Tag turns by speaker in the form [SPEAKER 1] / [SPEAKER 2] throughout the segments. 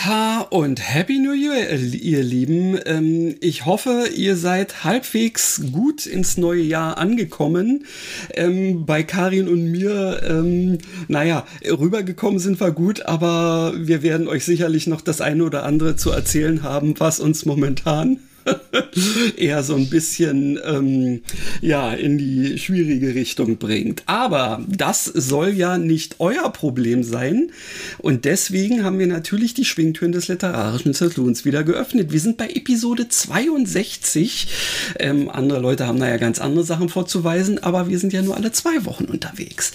[SPEAKER 1] Jeha und Happy New Year, ihr Lieben. Ähm, ich hoffe, ihr seid halbwegs gut ins neue Jahr angekommen. Ähm, bei Karin und mir, ähm, naja, rübergekommen sind wir gut, aber wir werden euch sicherlich noch das eine oder andere zu erzählen haben, was uns momentan eher so ein bisschen ähm, ja in die schwierige Richtung bringt. Aber das soll ja nicht euer Problem sein und deswegen haben wir natürlich die Schwingtüren des literarischen Salons wieder geöffnet. Wir sind bei Episode 62. Ähm, andere Leute haben da ja ganz andere Sachen vorzuweisen, aber wir sind ja nur alle zwei Wochen unterwegs.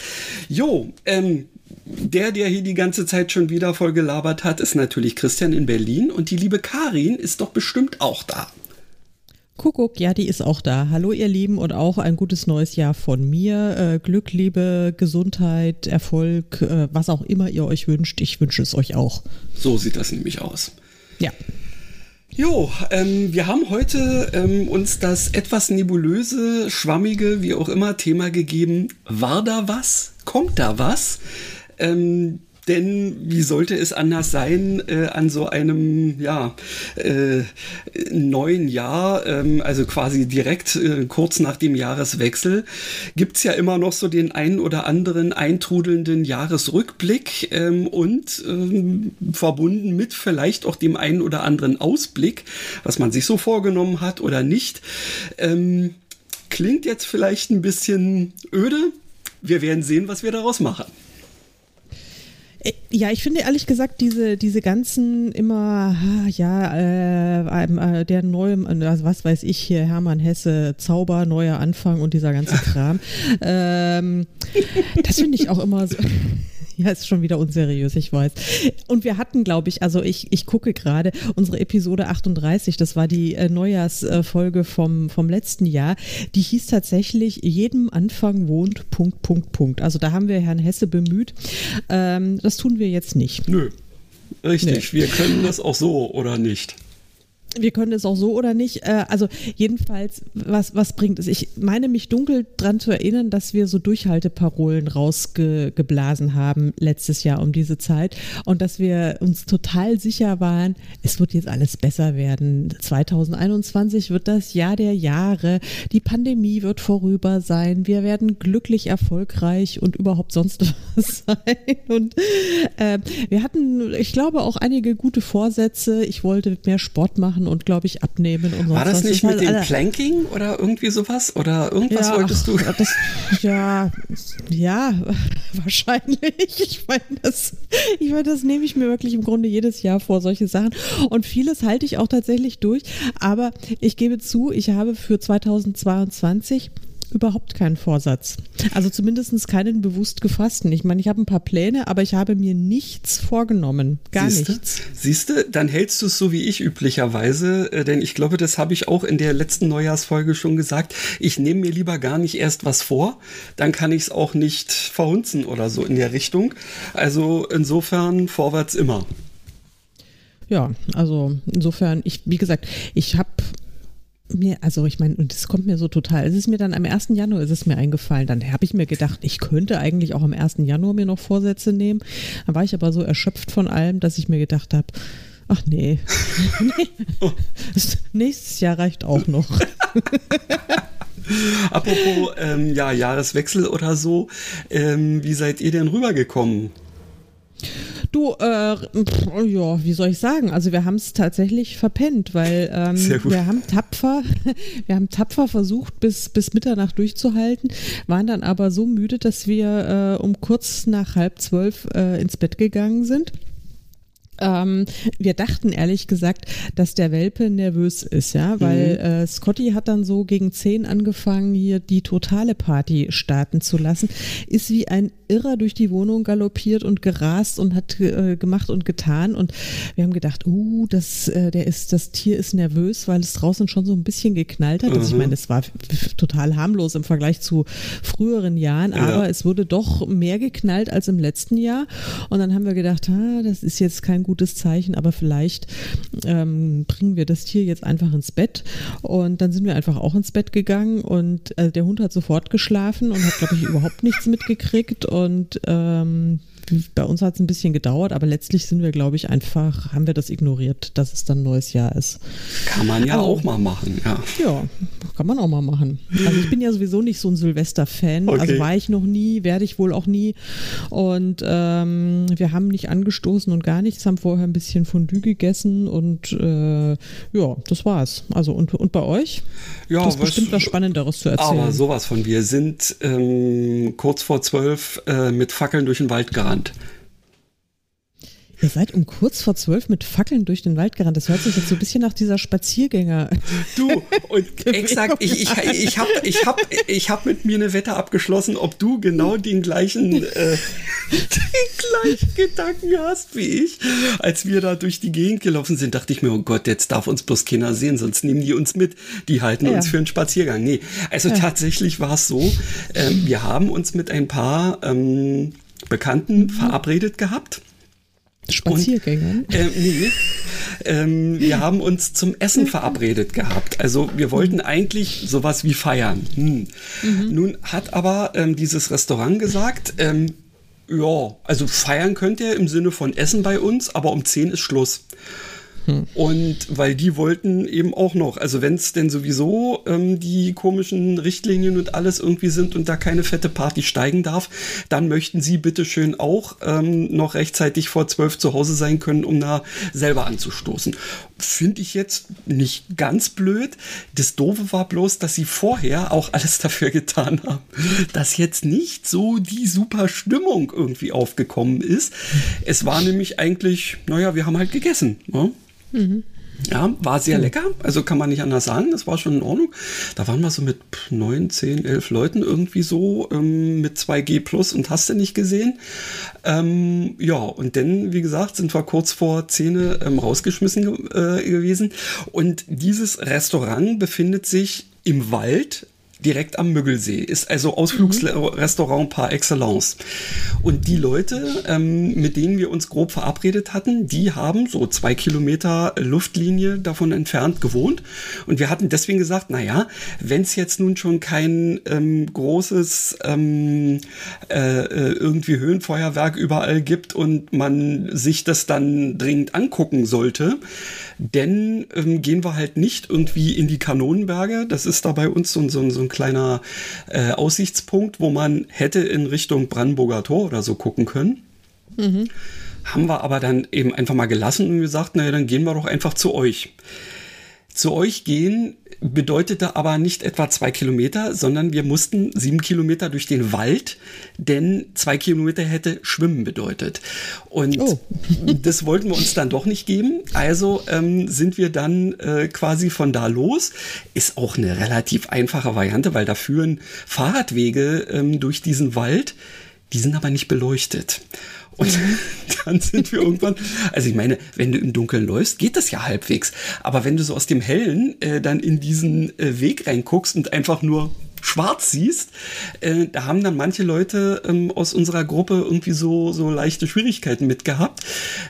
[SPEAKER 1] Jo, ähm, der, der hier die ganze Zeit schon wieder voll gelabert hat, ist natürlich Christian in Berlin und die liebe Karin ist doch bestimmt auch da.
[SPEAKER 2] Kuckuck, ja, die ist auch da. Hallo ihr Lieben und auch ein gutes neues Jahr von mir. Äh, Glück, Liebe, Gesundheit, Erfolg, äh, was auch immer ihr euch wünscht. Ich wünsche es euch auch.
[SPEAKER 1] So sieht das nämlich aus.
[SPEAKER 2] Ja.
[SPEAKER 1] Jo, ähm, wir haben heute ähm, uns das etwas nebulöse, schwammige, wie auch immer Thema gegeben. War da was? Kommt da was? Ähm, denn wie sollte es anders sein äh, an so einem ja, äh, neuen Jahr, ähm, also quasi direkt äh, kurz nach dem Jahreswechsel, gibt's ja immer noch so den einen oder anderen eintrudelnden Jahresrückblick ähm, und ähm, verbunden mit vielleicht auch dem einen oder anderen Ausblick, was man sich so vorgenommen hat oder nicht. Ähm, klingt jetzt vielleicht ein bisschen öde. Wir werden sehen, was wir daraus machen.
[SPEAKER 2] Äh, ja, ich finde ehrlich gesagt, diese, diese ganzen immer, ja, äh, äh, der neue, also was weiß ich hier, Hermann Hesse, Zauber, neuer Anfang und dieser ganze Kram, ähm, das finde ich auch immer so. Ja, ist schon wieder unseriös, ich weiß. Und wir hatten, glaube ich, also ich, ich gucke gerade unsere Episode 38, das war die äh, Neujahrsfolge vom, vom letzten Jahr, die hieß tatsächlich, jedem Anfang wohnt Punkt, Punkt, Punkt. Also da haben wir Herrn Hesse bemüht. Ähm, das tun wir jetzt nicht.
[SPEAKER 1] Nö. Richtig, nee. wir können das auch so oder nicht
[SPEAKER 2] wir können es auch so oder nicht. Äh, also jedenfalls, was, was bringt es? Ich meine mich dunkel daran zu erinnern, dass wir so Durchhalteparolen rausgeblasen haben letztes Jahr um diese Zeit und dass wir uns total sicher waren, es wird jetzt alles besser werden. 2021 wird das Jahr der Jahre. Die Pandemie wird vorüber sein. Wir werden glücklich, erfolgreich und überhaupt sonst was sein. Und äh, wir hatten, ich glaube, auch einige gute Vorsätze. Ich wollte mehr Sport machen machen und, glaube ich, abnehmen und
[SPEAKER 1] War das nicht mit dem Planking oder irgendwie sowas? Oder irgendwas ja, wolltest du?
[SPEAKER 2] Das, ja, ja, wahrscheinlich. Ich meine, das, ich meine, das nehme ich mir wirklich im Grunde jedes Jahr vor, solche Sachen. Und vieles halte ich auch tatsächlich durch. Aber ich gebe zu, ich habe für 2022 überhaupt keinen Vorsatz. Also zumindest keinen bewusst gefassten. Ich meine, ich habe ein paar Pläne, aber ich habe mir nichts vorgenommen. Gar Siehste? nichts.
[SPEAKER 1] Siehst du, dann hältst du es so wie ich üblicherweise, äh, denn ich glaube, das habe ich auch in der letzten Neujahrsfolge schon gesagt. Ich nehme mir lieber gar nicht erst was vor, dann kann ich es auch nicht verhunzen oder so in der Richtung. Also insofern vorwärts immer.
[SPEAKER 2] Ja, also insofern, ich, wie gesagt, ich habe mir, also ich meine, und das kommt mir so total, es ist mir dann am 1. Januar ist es mir eingefallen, dann habe ich mir gedacht, ich könnte eigentlich auch am 1. Januar mir noch Vorsätze nehmen. Dann war ich aber so erschöpft von allem, dass ich mir gedacht habe, ach nee, nee. nächstes Jahr reicht auch noch.
[SPEAKER 1] Apropos ähm, ja, Jahreswechsel oder so, ähm, wie seid ihr denn rübergekommen?
[SPEAKER 2] Du, äh, ja, wie soll ich sagen? Also wir haben es tatsächlich verpennt, weil ähm, wir haben tapfer, wir haben tapfer versucht, bis, bis Mitternacht durchzuhalten, waren dann aber so müde, dass wir äh, um kurz nach halb zwölf äh, ins Bett gegangen sind. Ähm, wir dachten ehrlich gesagt, dass der Welpe nervös ist, ja, weil mhm. äh, Scotty hat dann so gegen zehn angefangen, hier die totale Party starten zu lassen, ist wie ein Irrer durch die Wohnung galoppiert und gerast und hat äh, gemacht und getan. Und wir haben gedacht, uh, das, äh, der ist, das Tier ist nervös, weil es draußen schon so ein bisschen geknallt hat. Also ich meine, es war total harmlos im Vergleich zu früheren Jahren, aber ja. es wurde doch mehr geknallt als im letzten Jahr. Und dann haben wir gedacht, ah, das ist jetzt kein gutes Zeichen, aber vielleicht ähm, bringen wir das Tier jetzt einfach ins Bett. Und dann sind wir einfach auch ins Bett gegangen und äh, der Hund hat sofort geschlafen und hat, glaube ich, überhaupt nichts mitgekriegt. Und ähm, bei uns hat es ein bisschen gedauert, aber letztlich sind wir, glaube ich, einfach, haben wir das ignoriert, dass es dann ein neues Jahr ist.
[SPEAKER 1] Kann man ja also, auch mal machen, ja.
[SPEAKER 2] Ja, kann man auch mal machen. Also ich bin ja sowieso nicht so ein Silvester-Fan. Okay. Also war ich noch nie, werde ich wohl auch nie. Und ähm, wir haben nicht angestoßen und gar nichts, haben vorher ein bisschen Fondue gegessen und äh, ja, das war's. Also und, und bei euch?
[SPEAKER 1] Ja,
[SPEAKER 2] das ist bestimmt was Spannenderes zu erzählen.
[SPEAKER 1] Aber sowas von. Wir sind ähm, kurz vor zwölf äh, mit Fackeln durch den Wald gerannt gerannt.
[SPEAKER 2] Ihr seid um kurz vor zwölf mit Fackeln durch den Wald gerannt. Das hört sich jetzt so ein bisschen nach dieser Spaziergänger.
[SPEAKER 1] Du, und exakt, ich, ich, ich habe ich hab, ich hab mit mir eine Wette abgeschlossen, ob du genau den gleichen, äh, den gleichen Gedanken hast wie ich. Als wir da durch die Gegend gelaufen sind, dachte ich mir, oh Gott, jetzt darf uns bloß keiner sehen, sonst nehmen die uns mit. Die halten ja. uns für einen Spaziergang. Nee, also ja. tatsächlich war es so, äh, wir haben uns mit ein paar ähm, Bekannten mhm. verabredet gehabt.
[SPEAKER 2] Spaziergängern?
[SPEAKER 1] äh, nee. Ähm, wir haben uns zum Essen verabredet gehabt. Also wir wollten eigentlich sowas wie feiern. Hm. Mhm. Nun hat aber ähm, dieses Restaurant gesagt, ähm, ja, also feiern könnt ihr im Sinne von Essen bei uns, aber um 10 ist Schluss. Und weil die wollten eben auch noch, also wenn es denn sowieso ähm, die komischen Richtlinien und alles irgendwie sind und da keine fette Party steigen darf, dann möchten sie bitteschön auch ähm, noch rechtzeitig vor zwölf zu Hause sein können, um da selber anzustoßen. Finde ich jetzt nicht ganz blöd. Das Doofe war bloß, dass sie vorher auch alles dafür getan haben, dass jetzt nicht so die super Stimmung irgendwie aufgekommen ist. Es war nämlich eigentlich, naja, wir haben halt gegessen. Ne? Mhm. Ja, war sehr lecker. Also kann man nicht anders sagen. Das war schon in Ordnung. Da waren wir so mit neun, zehn, elf Leuten irgendwie so ähm, mit 2G plus und hast du nicht gesehen. Ähm, ja, und dann, wie gesagt, sind wir kurz vor Zähne ähm, rausgeschmissen äh, gewesen. Und dieses Restaurant befindet sich im Wald direkt am Müggelsee. Ist also Ausflugsrestaurant par excellence. Und die Leute, ähm, mit denen wir uns grob verabredet hatten, die haben so zwei Kilometer Luftlinie davon entfernt gewohnt. Und wir hatten deswegen gesagt, naja, wenn es jetzt nun schon kein ähm, großes ähm, äh, äh, irgendwie Höhenfeuerwerk überall gibt und man sich das dann dringend angucken sollte, denn ähm, gehen wir halt nicht irgendwie in die Kanonenberge. Das ist da bei uns so, so, so ein kleiner äh, Aussichtspunkt, wo man hätte in Richtung Brandenburger Tor oder so gucken können. Mhm. Haben wir aber dann eben einfach mal gelassen und gesagt, naja, dann gehen wir doch einfach zu euch. Zu euch gehen bedeutete aber nicht etwa zwei Kilometer, sondern wir mussten sieben Kilometer durch den Wald, denn zwei Kilometer hätte Schwimmen bedeutet. Und oh. das wollten wir uns dann doch nicht geben. Also ähm, sind wir dann äh, quasi von da los. Ist auch eine relativ einfache Variante, weil da führen Fahrradwege ähm, durch diesen Wald. Die sind aber nicht beleuchtet. Und dann sind wir irgendwann, also ich meine, wenn du im Dunkeln läufst, geht das ja halbwegs. Aber wenn du so aus dem Hellen äh, dann in diesen äh, Weg reinguckst und einfach nur schwarz siehst, äh, da haben dann manche Leute ähm, aus unserer Gruppe irgendwie so, so leichte Schwierigkeiten mit gehabt.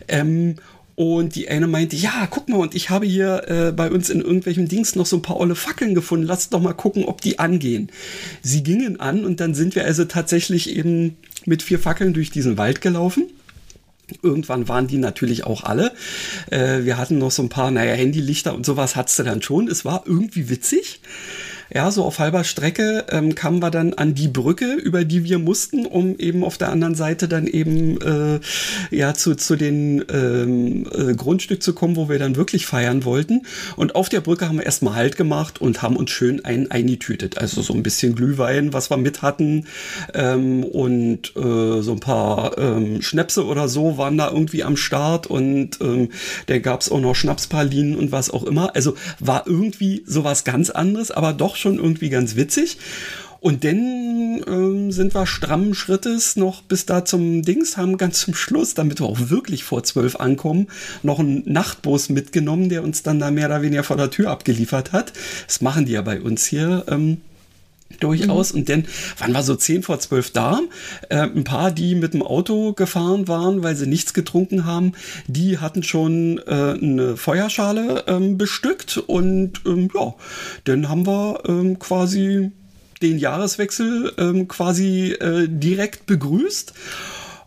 [SPEAKER 1] Ähm, und die eine meinte, ja, guck mal, und ich habe hier äh, bei uns in irgendwelchen Dings noch so ein paar olle Fackeln gefunden. Lass doch mal gucken, ob die angehen. Sie gingen an und dann sind wir also tatsächlich eben mit vier Fackeln durch diesen Wald gelaufen. Irgendwann waren die natürlich auch alle. Äh, wir hatten noch so ein paar, naja, Handylichter und sowas hattest du dann schon. Es war irgendwie witzig. Ja, so auf halber Strecke ähm, kamen wir dann an die Brücke, über die wir mussten, um eben auf der anderen Seite dann eben äh, ja zu, zu den ähm, äh, Grundstück zu kommen, wo wir dann wirklich feiern wollten. Und auf der Brücke haben wir erstmal Halt gemacht und haben uns schön ein eingetütet. Also so ein bisschen Glühwein, was wir mit hatten ähm, und äh, so ein paar ähm, Schnäpse oder so waren da irgendwie am Start und ähm, da gab es auch noch Schnapspralinen und was auch immer. Also war irgendwie sowas ganz anderes, aber doch schon irgendwie ganz witzig. Und dann ähm, sind wir strammen Schrittes noch bis da zum Dings, haben ganz zum Schluss, damit wir auch wirklich vor zwölf ankommen, noch einen Nachtbus mitgenommen, der uns dann da mehr oder weniger vor der Tür abgeliefert hat. Das machen die ja bei uns hier. Ähm, durchaus. Mhm. Und dann waren wir so zehn vor zwölf da. Äh, ein paar, die mit dem Auto gefahren waren, weil sie nichts getrunken haben, die hatten schon äh, eine Feuerschale ähm, bestückt. Und ähm, ja, dann haben wir ähm, quasi den Jahreswechsel ähm, quasi äh, direkt begrüßt.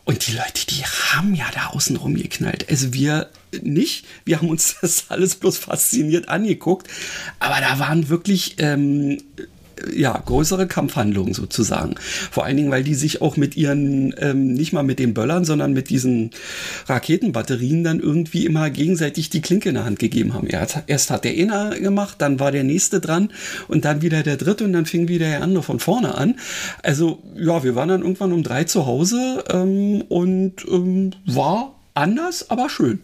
[SPEAKER 1] Und die Leute, die haben ja da außen rumgeknallt. Also wir nicht. Wir haben uns das alles bloß fasziniert angeguckt. Aber da waren wirklich ähm, ja, größere Kampfhandlungen sozusagen. Vor allen Dingen, weil die sich auch mit ihren, ähm, nicht mal mit den Böllern, sondern mit diesen Raketenbatterien dann irgendwie immer gegenseitig die Klinke in der Hand gegeben haben. Erst hat der eine gemacht, dann war der nächste dran und dann wieder der dritte und dann fing wieder der andere von vorne an. Also ja, wir waren dann irgendwann um drei zu Hause ähm, und ähm, war anders, aber schön.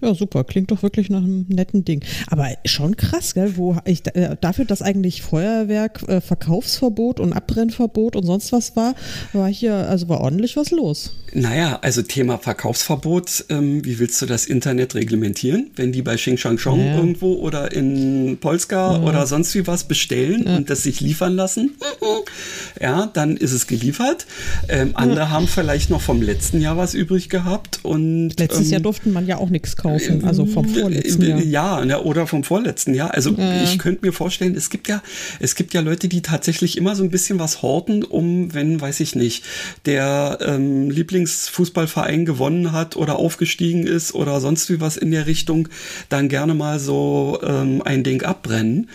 [SPEAKER 2] Ja, super. Klingt doch wirklich nach einem netten Ding. Aber schon krass, gell? Wo ich äh, dafür, dass eigentlich Feuerwerk, äh, Verkaufsverbot und Abbrennverbot und sonst was war, war hier, also war ordentlich was los.
[SPEAKER 1] Naja, also Thema Verkaufsverbot, ähm, wie willst du das Internet reglementieren? Wenn die bei Xing Shang Chong ja. irgendwo oder in Polska ja. oder sonst wie was bestellen ja. und das sich liefern lassen, ja, dann ist es geliefert. Ähm, andere haben vielleicht noch vom letzten Jahr was übrig gehabt und
[SPEAKER 2] letztes ähm, Jahr durfte man ja auch nichts kaufen kaufen, also vom vorletzten Jahr.
[SPEAKER 1] Ja, ne, oder vom vorletzten Jahr. Also äh. ich könnte mir vorstellen, es gibt ja, es gibt ja Leute, die tatsächlich immer so ein bisschen was horten, um, wenn, weiß ich nicht, der ähm, Lieblingsfußballverein gewonnen hat oder aufgestiegen ist oder sonst wie was in der Richtung, dann gerne mal so ähm, ein Ding abbrennen.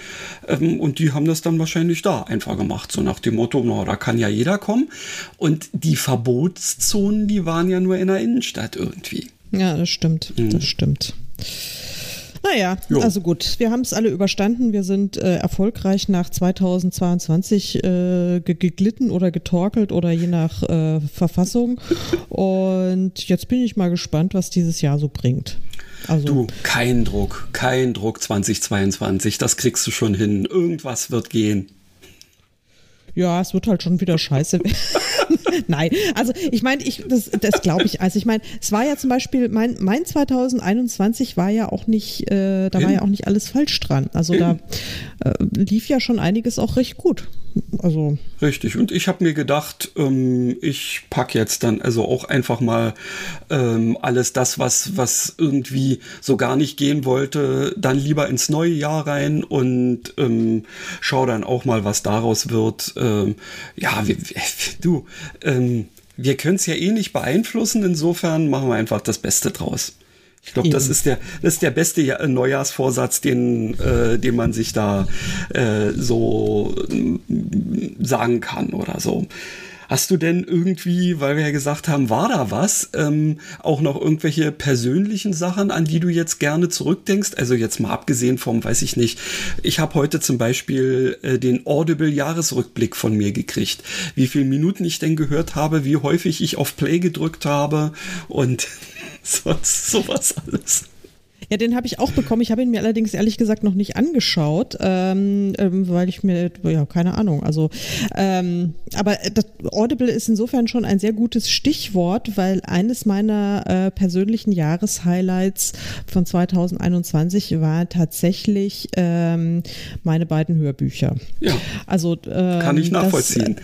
[SPEAKER 1] Ähm, und die haben das dann wahrscheinlich da einfach gemacht, so nach dem Motto, na, da kann ja jeder kommen. Und die Verbotszonen, die waren ja nur in der Innenstadt irgendwie.
[SPEAKER 2] Ja, das stimmt. Mhm. Das stimmt. Naja, jo. also gut, wir haben es alle überstanden. Wir sind äh, erfolgreich nach 2022 äh, geglitten oder getorkelt oder je nach äh, Verfassung. Und jetzt bin ich mal gespannt, was dieses Jahr so bringt.
[SPEAKER 1] Also, du, kein Druck, kein Druck 2022, das kriegst du schon hin. Irgendwas wird gehen.
[SPEAKER 2] Ja, es wird halt schon wieder scheiße werden. Nein, also ich meine, ich, das, das glaube ich. Also ich meine, es war ja zum Beispiel, mein, mein 2021 war ja auch nicht, äh, da war ja auch nicht alles falsch dran. Also da äh, lief ja schon einiges auch recht gut. Also.
[SPEAKER 1] Richtig. Und ich habe mir gedacht, ähm, ich packe jetzt dann also auch einfach mal ähm, alles das, was, was irgendwie so gar nicht gehen wollte, dann lieber ins neue Jahr rein und ähm, schau dann auch mal, was daraus wird. Ähm, ja, wir, du, ähm, wir können es ja eh nicht beeinflussen, insofern machen wir einfach das Beste draus. Ich glaube, das ist der, das ist der beste Neujahrsvorsatz, den, äh, den man sich da äh, so äh, sagen kann oder so. Hast du denn irgendwie, weil wir ja gesagt haben, war da was, ähm, auch noch irgendwelche persönlichen Sachen, an die du jetzt gerne zurückdenkst? Also jetzt mal abgesehen vom, weiß ich nicht, ich habe heute zum Beispiel äh, den Audible-Jahresrückblick von mir gekriegt. Wie viele Minuten ich denn gehört habe, wie häufig ich auf Play gedrückt habe und sonst sowas alles.
[SPEAKER 2] Ja, den habe ich auch bekommen. Ich habe ihn mir allerdings ehrlich gesagt noch nicht angeschaut, ähm, ähm, weil ich mir, ja, keine Ahnung. Also, ähm, aber das Audible ist insofern schon ein sehr gutes Stichwort, weil eines meiner äh, persönlichen Jahreshighlights von 2021 war tatsächlich ähm, meine beiden Hörbücher.
[SPEAKER 1] Ja. Also, kann ich ähm, nachvollziehen.
[SPEAKER 2] Das,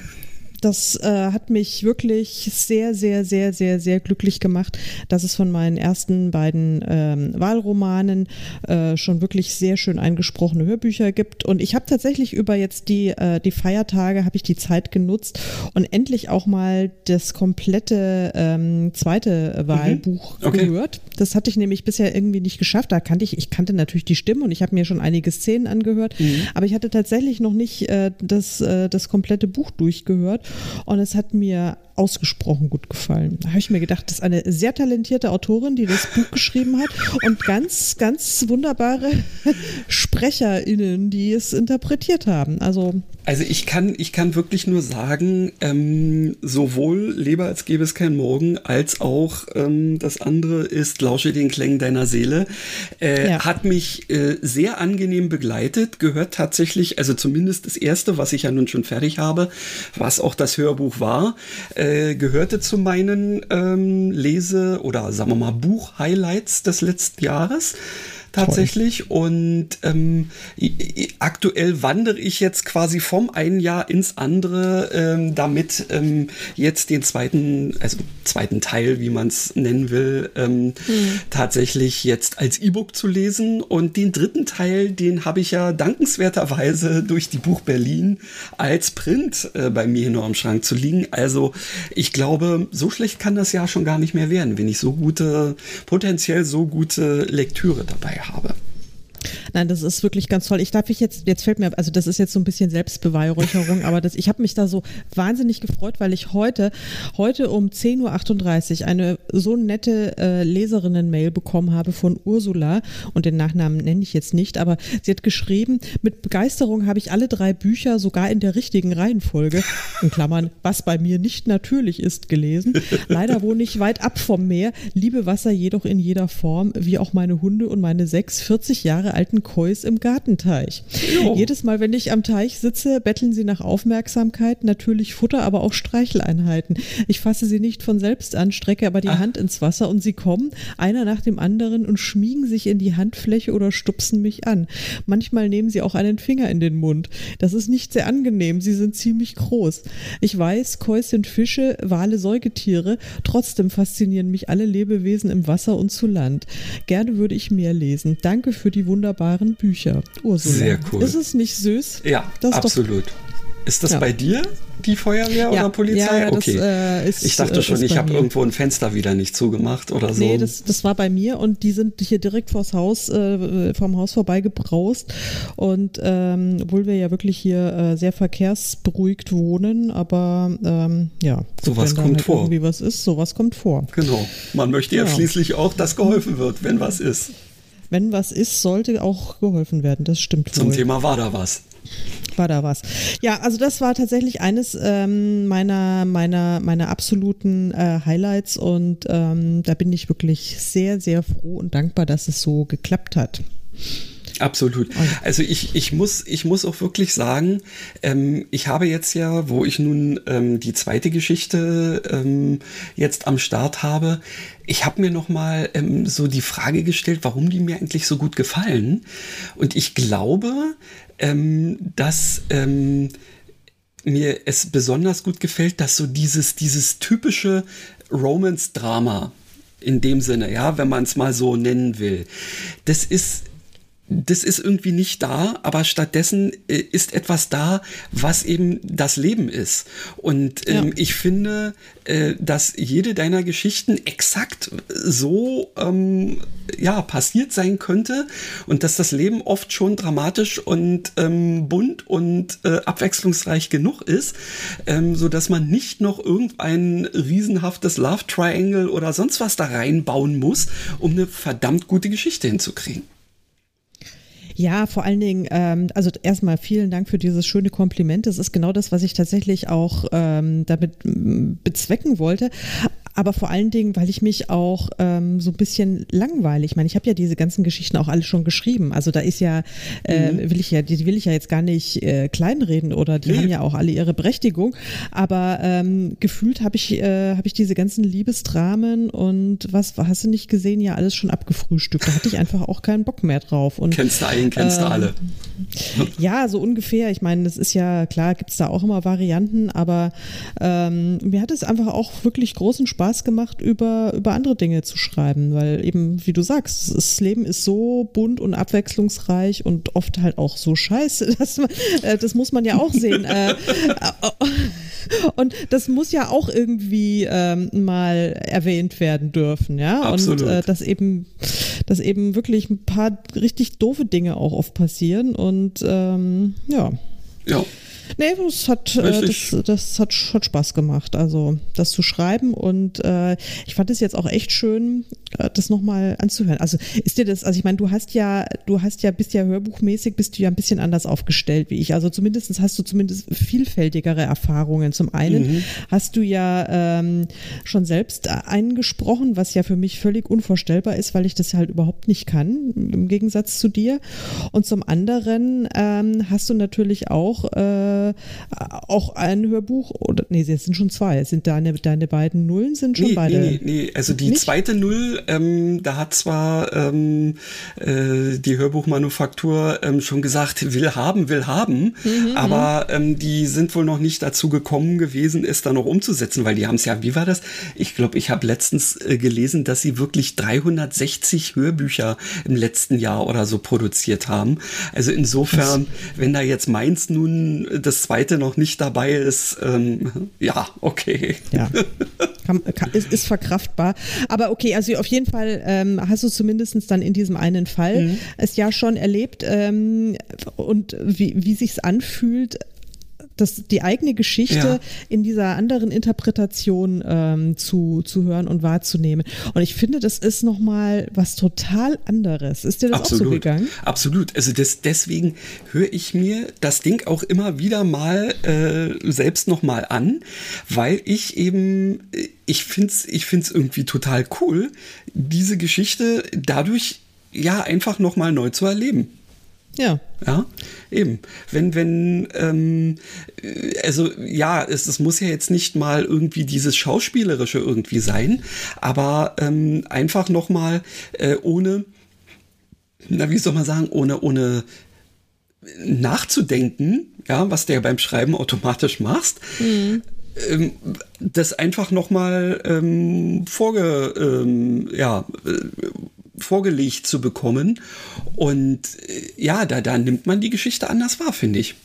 [SPEAKER 2] das äh, hat mich wirklich sehr, sehr, sehr, sehr, sehr glücklich gemacht, dass es von meinen ersten beiden ähm, Wahlromanen äh, schon wirklich sehr schön eingesprochene Hörbücher gibt. Und ich habe tatsächlich über jetzt die, äh, die Feiertage, habe ich die Zeit genutzt und endlich auch mal das komplette ähm, zweite Wahlbuch mhm. okay. gehört. Das hatte ich nämlich bisher irgendwie nicht geschafft. Da kannte ich, ich kannte natürlich die Stimme und ich habe mir schon einige Szenen angehört, mhm. aber ich hatte tatsächlich noch nicht äh, das, äh, das komplette Buch durchgehört. Und es hat mir ausgesprochen gut gefallen. Da habe ich mir gedacht, das ist eine sehr talentierte Autorin, die das Buch geschrieben hat und ganz, ganz wunderbare SprecherInnen, die es interpretiert haben. Also
[SPEAKER 1] also ich kann, ich kann wirklich nur sagen, ähm, sowohl Leber als gäbe es kein Morgen, als auch ähm, das andere ist Lausche den Klängen deiner Seele, äh, ja. hat mich äh, sehr angenehm begleitet, gehört tatsächlich, also zumindest das erste, was ich ja nun schon fertig habe, was auch das Hörbuch war, äh, gehörte zu meinen ähm, Lese- oder sagen wir mal Buch-Highlights des letzten Jahres tatsächlich. Toll. Und ähm, aktuell wandere ich jetzt quasi vom einen Jahr ins andere, ähm, damit ähm, jetzt den zweiten, also zweiten Teil, wie man es nennen will, ähm, hm. tatsächlich jetzt als E-Book zu lesen. Und den dritten Teil, den habe ich ja dankenswerterweise durch die Buch Berlin als Print äh, bei mir nur am Schrank zu liegen. Also ich glaube, so schlecht kann das ja schon gar nicht mehr werden, wenn ich so gute, potenziell so gute Lektüre dabei habe.
[SPEAKER 2] Nein, das ist wirklich ganz toll. Ich darf ich jetzt, jetzt fällt mir, also das ist jetzt so ein bisschen Selbstbeweihräucherung, aber das, ich habe mich da so wahnsinnig gefreut, weil ich heute, heute um 10.38 Uhr eine so nette äh, Leserinnen-Mail bekommen habe von Ursula und den Nachnamen nenne ich jetzt nicht, aber sie hat geschrieben, mit Begeisterung habe ich alle drei Bücher sogar in der richtigen Reihenfolge, in Klammern, was bei mir nicht natürlich ist, gelesen. Leider wohne ich weit ab vom Meer, liebe Wasser jedoch in jeder Form, wie auch meine Hunde und meine sechs 40 Jahre alten Kois im Gartenteich. Jo. Jedes Mal, wenn ich am Teich sitze, betteln sie nach Aufmerksamkeit, natürlich Futter, aber auch Streicheleinheiten. Ich fasse sie nicht von selbst an, strecke aber die Ach. Hand ins Wasser und sie kommen, einer nach dem anderen und schmiegen sich in die Handfläche oder stupsen mich an. Manchmal nehmen sie auch einen Finger in den Mund. Das ist nicht sehr angenehm, sie sind ziemlich groß. Ich weiß, Kois sind Fische, Wale Säugetiere, trotzdem faszinieren mich alle Lebewesen im Wasser und zu Land. Gerne würde ich mehr lesen. Danke für die wunderbaren Bücher.
[SPEAKER 1] Ursula. Sehr cool.
[SPEAKER 2] Ist es nicht süß?
[SPEAKER 1] Ja, absolut. Ist das ja. bei dir die Feuerwehr ja. oder Polizei?
[SPEAKER 2] Ja, okay. Das, äh, ist,
[SPEAKER 1] ich dachte schon, ich habe irgendwo ein Fenster wieder nicht zugemacht oder so.
[SPEAKER 2] Nee, das, das war bei mir und die sind hier direkt vors Haus, äh, vom Haus vorbei gebraust. Und ähm, obwohl wir ja wirklich hier äh, sehr verkehrsberuhigt wohnen, aber ähm, ja,
[SPEAKER 1] sowas kommt halt vor.
[SPEAKER 2] Irgendwie was ist, sowas kommt vor.
[SPEAKER 1] Genau. Man möchte ja, schließlich auch, dass geholfen wird, wenn was ist
[SPEAKER 2] wenn was ist, sollte auch geholfen werden. Das stimmt.
[SPEAKER 1] Zum wohl. Thema war da was.
[SPEAKER 2] War da was. Ja, also das war tatsächlich eines ähm, meiner, meiner, meiner absoluten äh, Highlights und ähm, da bin ich wirklich sehr, sehr froh und dankbar, dass es so geklappt hat.
[SPEAKER 1] Absolut. Also ich, ich, muss, ich muss auch wirklich sagen, ähm, ich habe jetzt ja, wo ich nun ähm, die zweite Geschichte ähm, jetzt am Start habe, ich habe mir noch mal ähm, so die Frage gestellt, warum die mir eigentlich so gut gefallen. Und ich glaube, ähm, dass ähm, mir es besonders gut gefällt, dass so dieses, dieses typische Romance-Drama in dem Sinne, ja, wenn man es mal so nennen will, das ist das ist irgendwie nicht da, aber stattdessen äh, ist etwas da, was eben das Leben ist. Und ähm, ja. ich finde, äh, dass jede deiner Geschichten exakt so ähm, ja passiert sein könnte und dass das Leben oft schon dramatisch und ähm, bunt und äh, abwechslungsreich genug ist, ähm, so dass man nicht noch irgendein riesenhaftes Love Triangle oder sonst was da reinbauen muss, um eine verdammt gute Geschichte hinzukriegen.
[SPEAKER 2] Ja, vor allen Dingen, ähm, also erstmal vielen Dank für dieses schöne Kompliment. Das ist genau das, was ich tatsächlich auch ähm, damit bezwecken wollte aber vor allen Dingen, weil ich mich auch ähm, so ein bisschen langweilig, ich meine, ich habe ja diese ganzen Geschichten auch alle schon geschrieben. Also da ist ja, äh, mhm. will ich ja, die will ich ja jetzt gar nicht äh, kleinreden oder die mhm. haben ja auch alle ihre Berechtigung. Aber ähm, gefühlt habe ich, äh, habe ich diese ganzen Liebesdramen und was hast du nicht gesehen, ja alles schon abgefrühstückt. Da hatte ich einfach auch keinen Bock mehr drauf. Und,
[SPEAKER 1] kennst du einen, kennst du ähm, alle.
[SPEAKER 2] Ja, so ungefähr. Ich meine, das ist ja klar, gibt es da auch immer Varianten, aber ähm, mir hat es einfach auch wirklich großen Spaß Spaß gemacht, über, über andere Dinge zu schreiben, weil eben, wie du sagst, das Leben ist so bunt und abwechslungsreich und oft halt auch so scheiße. dass man, äh, das muss man ja auch sehen. äh, und das muss ja auch irgendwie ähm, mal erwähnt werden dürfen, ja.
[SPEAKER 1] Absolut.
[SPEAKER 2] Und äh, dass eben, dass eben wirklich ein paar richtig doofe Dinge auch oft passieren und ähm, ja.
[SPEAKER 1] Ja.
[SPEAKER 2] Nee, das hat, äh, das, das hat, hat Spaß gemacht, also das zu schreiben und äh, ich fand es jetzt auch echt schön, äh, das nochmal anzuhören. Also ist dir das, also ich meine, du hast ja, du hast ja, bist ja hörbuchmäßig, bist du ja ein bisschen anders aufgestellt wie ich. Also zumindest hast du zumindest vielfältigere Erfahrungen. Zum einen mhm. hast du ja ähm, schon selbst eingesprochen, was ja für mich völlig unvorstellbar ist, weil ich das halt überhaupt nicht kann, im Gegensatz zu dir. Und zum anderen ähm, hast du natürlich auch äh, auch ein Hörbuch oder nee, es sind schon zwei. Sind deine deine beiden Nullen sind schon
[SPEAKER 1] nee,
[SPEAKER 2] beide.
[SPEAKER 1] Nee, nee, nee, also die nicht? zweite Null, ähm, da hat zwar ähm, äh, die Hörbuchmanufaktur ähm, schon gesagt, will haben, will haben, mhm, aber ähm, die sind wohl noch nicht dazu gekommen gewesen, es dann noch umzusetzen, weil die haben es ja, wie war das? Ich glaube, ich habe letztens äh, gelesen, dass sie wirklich 360 Hörbücher im letzten Jahr oder so produziert haben. Also insofern, wenn da jetzt meins nun das zweite noch nicht dabei ist, ähm, ja, okay.
[SPEAKER 2] Ja, kann, kann, ist, ist, verkraftbar. Aber okay, also auf jeden Fall ähm, hast du zumindest dann in diesem einen Fall mhm. es ja schon erlebt ähm, und wie, wie sich's anfühlt, das, die eigene Geschichte ja. in dieser anderen Interpretation ähm, zu, zu hören und wahrzunehmen. Und ich finde, das ist nochmal was total anderes. Ist dir das Absolut. auch so gegangen?
[SPEAKER 1] Absolut. Also das, deswegen höre ich mir das Ding auch immer wieder mal äh, selbst nochmal an, weil ich eben, ich finde es ich find's irgendwie total cool, diese Geschichte dadurch ja einfach nochmal neu zu erleben.
[SPEAKER 2] Ja.
[SPEAKER 1] Ja, eben. Wenn, wenn, ähm, also ja, es, es muss ja jetzt nicht mal irgendwie dieses Schauspielerische irgendwie sein, aber ähm, einfach nochmal äh, ohne, na, wie soll man sagen, ohne, ohne nachzudenken, ja, was der beim Schreiben automatisch machst. Mhm ähm, das einfach nochmal ähm, vorge, ähm, ja, äh, vorgelegt zu bekommen. Und äh, ja, da, da nimmt man die Geschichte anders wahr, finde ich.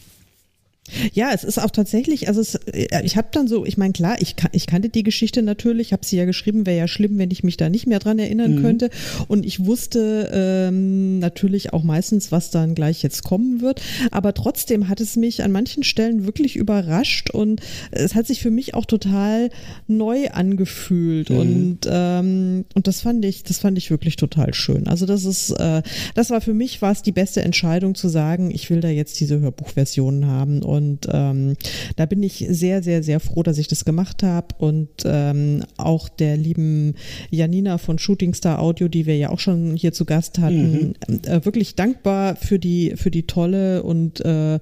[SPEAKER 2] Ja, es ist auch tatsächlich, also es, äh, ich habe dann so, ich meine, klar, ich, ich kannte die Geschichte natürlich, habe sie ja geschrieben, wäre ja schlimm, wenn ich mich da nicht mehr dran erinnern mhm. könnte. Und ich wusste ähm, natürlich auch meistens, was dann gleich jetzt kommen wird. Aber trotzdem hat es mich an manchen Stellen wirklich überrascht und es hat sich für mich auch total neu angefühlt. Mhm. Und, ähm, und das fand ich, das fand ich wirklich total schön. Also das ist, äh, das war für mich war es die beste Entscheidung zu sagen, ich will da jetzt diese Hörbuchversionen haben. Und ähm, da bin ich sehr, sehr, sehr froh, dass ich das gemacht habe. Und ähm, auch der lieben Janina von Shooting Star Audio, die wir ja auch schon hier zu Gast hatten, mhm. äh, wirklich dankbar für die, für die tolle und äh,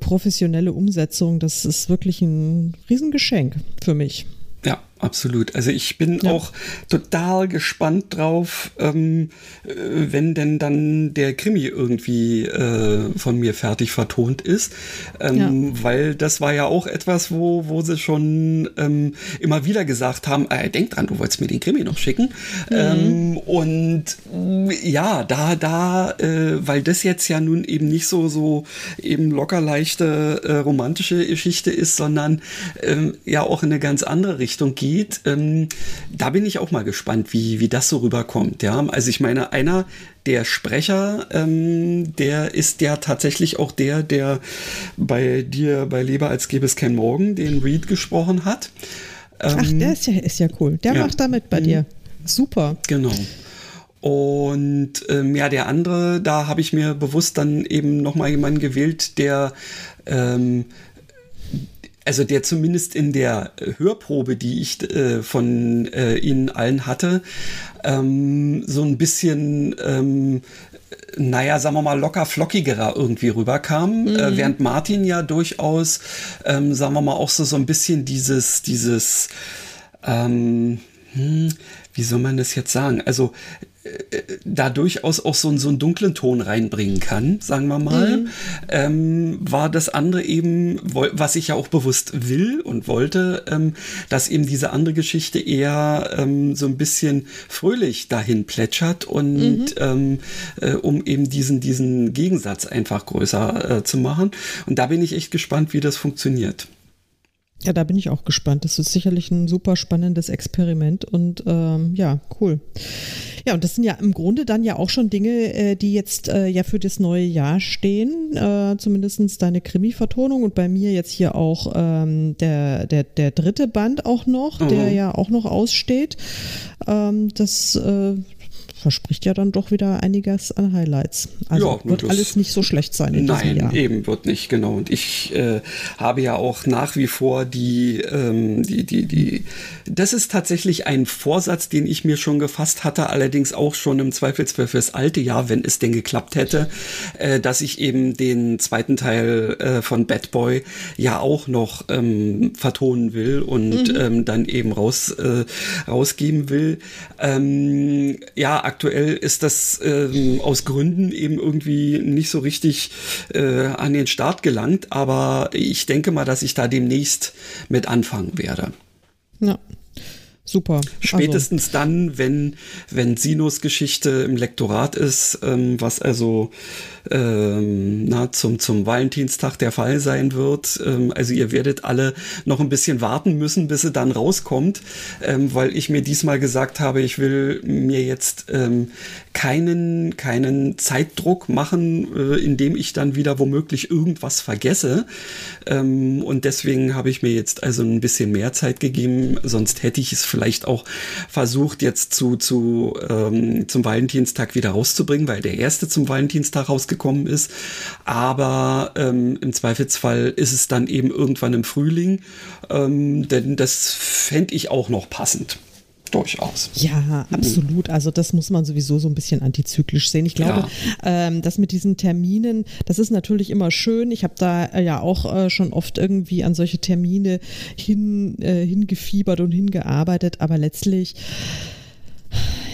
[SPEAKER 2] professionelle Umsetzung. Das ist wirklich ein Riesengeschenk für mich.
[SPEAKER 1] Absolut. Also ich bin ja. auch total gespannt drauf, ähm, äh, wenn denn dann der Krimi irgendwie äh, von mir fertig vertont ist. Ähm, ja. Weil das war ja auch etwas, wo, wo sie schon ähm, immer wieder gesagt haben, äh, denk dran, du wolltest mir den Krimi noch schicken. Mhm. Ähm, und ja, da, da, äh, weil das jetzt ja nun eben nicht so, so eben locker leichte äh, romantische Geschichte ist, sondern ähm, ja auch in eine ganz andere Richtung geht geht. Ähm, da bin ich auch mal gespannt, wie, wie das so rüberkommt. Ja, also ich meine, einer der Sprecher, ähm, der ist ja tatsächlich auch der, der bei dir bei Leber als gäbe es kein Morgen den Reed gesprochen hat.
[SPEAKER 2] Ähm, Ach, der ist ja, ist ja cool. Der ja. macht damit bei mhm. dir. Super.
[SPEAKER 1] Genau. Und ähm, ja, der andere, da habe ich mir bewusst dann eben nochmal jemanden gewählt, der ähm, also der zumindest in der Hörprobe, die ich äh, von äh, Ihnen allen hatte, ähm, so ein bisschen, ähm, naja, sagen wir mal, locker flockigerer irgendwie rüberkam, mhm. äh, während Martin ja durchaus, ähm, sagen wir mal, auch so, so ein bisschen dieses, dieses, ähm, hm, wie soll man das jetzt sagen? Also da durchaus auch so, so einen dunklen Ton reinbringen kann, sagen wir mal, mhm. ähm, war das andere eben, was ich ja auch bewusst will und wollte, ähm, dass eben diese andere Geschichte eher ähm, so ein bisschen fröhlich dahin plätschert und mhm. ähm, äh, um eben diesen, diesen Gegensatz einfach größer äh, zu machen. Und da bin ich echt gespannt, wie das funktioniert.
[SPEAKER 2] Ja, da bin ich auch gespannt. Das ist sicherlich ein super spannendes Experiment und ähm, ja, cool. Ja, und das sind ja im Grunde dann ja auch schon Dinge, äh, die jetzt äh, ja für das neue Jahr stehen. Äh, Zumindest deine Krimi-Vertonung und bei mir jetzt hier auch ähm, der, der, der dritte Band auch noch, mhm. der ja auch noch aussteht. Ähm, das äh, verspricht ja dann doch wieder einiges an Highlights. Also ja, wird alles nicht so schlecht sein in
[SPEAKER 1] nein,
[SPEAKER 2] diesem Jahr.
[SPEAKER 1] Nein, eben wird nicht, genau. Und ich äh, habe ja auch nach wie vor die, ähm, die, die, die, das ist tatsächlich ein Vorsatz, den ich mir schon gefasst hatte, allerdings auch schon im Zweifelsfall fürs alte Jahr, wenn es denn geklappt hätte, äh, dass ich eben den zweiten Teil äh, von Bad Boy ja auch noch ähm, vertonen will und mhm. ähm, dann eben raus, äh, rausgeben will. Ähm, ja, aktuell ist das ähm, aus Gründen eben irgendwie nicht so richtig äh, an den Start gelangt, aber ich denke mal, dass ich da demnächst mit anfangen werde.
[SPEAKER 2] Ja. Super.
[SPEAKER 1] Spätestens also. dann, wenn, wenn Sinus Geschichte im Lektorat ist, ähm, was also ähm, na, zum, zum Valentinstag der Fall sein wird. Ähm, also ihr werdet alle noch ein bisschen warten müssen, bis sie dann rauskommt, ähm, weil ich mir diesmal gesagt habe, ich will mir jetzt ähm, keinen, keinen Zeitdruck machen, äh, indem ich dann wieder womöglich irgendwas vergesse. Ähm, und deswegen habe ich mir jetzt also ein bisschen mehr Zeit gegeben, sonst hätte ich es vielleicht auch versucht, jetzt zu, zu ähm, zum Valentinstag wieder rauszubringen, weil der erste zum Valentinstag rausgekommen rausgekommen ist. Aber ähm, im Zweifelsfall ist es dann eben irgendwann im Frühling, ähm, denn das fände ich auch noch passend durchaus.
[SPEAKER 2] Ja, absolut. Also das muss man sowieso so ein bisschen antizyklisch sehen. Ich glaube, ja. ähm, das mit diesen Terminen, das ist natürlich immer schön. Ich habe da äh, ja auch äh, schon oft irgendwie an solche Termine hin, äh, hingefiebert und hingearbeitet, aber letztlich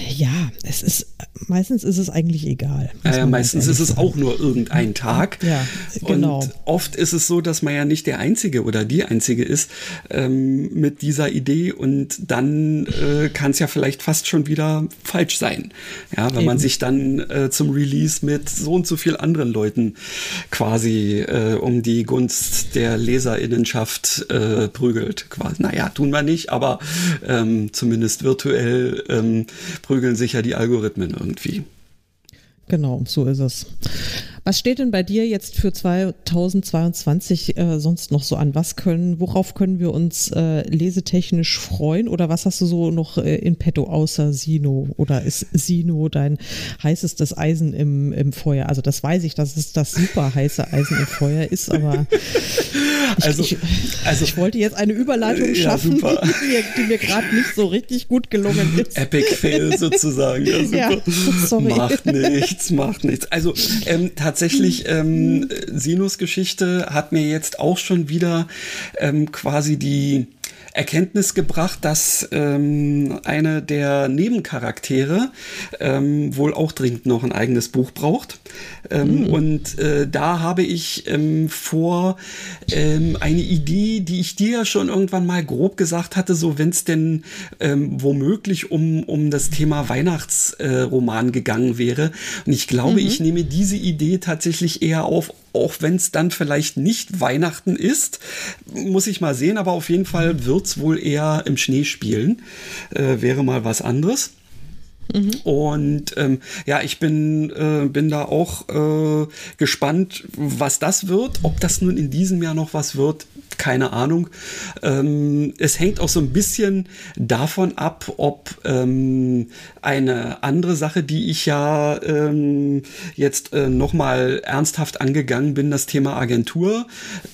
[SPEAKER 2] ja, es ist meistens ist es eigentlich egal.
[SPEAKER 1] Äh, meistens ist es auch nur irgendein Tag.
[SPEAKER 2] Ja, genau.
[SPEAKER 1] Und oft ist es so, dass man ja nicht der Einzige oder die Einzige ist ähm, mit dieser Idee und dann äh, kann es ja vielleicht fast schon wieder falsch sein. Ja, wenn Eben. man sich dann äh, zum Release mit so und so viel anderen Leuten quasi äh, um die Gunst der Leserinnenschaft äh, prügelt. Quasi. Naja, tun wir nicht, aber ähm, zumindest virtuell ähm, prügeln sich ja die Algorithmen irgendwie.
[SPEAKER 2] Genau, so ist es. Was steht denn bei dir jetzt für 2022 äh, sonst noch so an? Was können, worauf können wir uns äh, lesetechnisch freuen? Oder was hast du so noch äh, in petto außer Sino? Oder ist Sino dein heißestes Eisen im, im Feuer? Also das weiß ich, dass es das super heiße Eisen im Feuer ist, aber ich, also, ich, also, ich wollte jetzt eine Überleitung schaffen, ja, die mir, die mir gerade nicht so richtig gut gelungen ist.
[SPEAKER 1] Epic Fail sozusagen. Ja, super. Ja, sorry. Macht nichts, macht nichts. Also ähm, tatsächlich, ähm, Sinus-Geschichte hat mir jetzt auch schon wieder ähm, quasi die Erkenntnis gebracht, dass ähm, eine der Nebencharaktere ähm, wohl auch dringend noch ein eigenes Buch braucht. Ähm, mhm. Und äh, da habe ich ähm, vor ähm, eine Idee, die ich dir ja schon irgendwann mal grob gesagt hatte, so wenn es denn ähm, womöglich um, um das Thema Weihnachtsroman äh, gegangen wäre. Und ich glaube, mhm. ich nehme diese Idee tatsächlich eher auf, auch wenn es dann vielleicht nicht Weihnachten ist, muss ich mal sehen, aber auf jeden Fall wird es wohl eher im Schnee spielen. Äh, wäre mal was anderes. Mhm. Und ähm, ja, ich bin, äh, bin da auch äh, gespannt, was das wird. Ob das nun in diesem Jahr noch was wird, keine Ahnung. Ähm, es hängt auch so ein bisschen davon ab, ob ähm, eine andere Sache, die ich ja ähm, jetzt äh, nochmal ernsthaft angegangen bin, das Thema Agentur,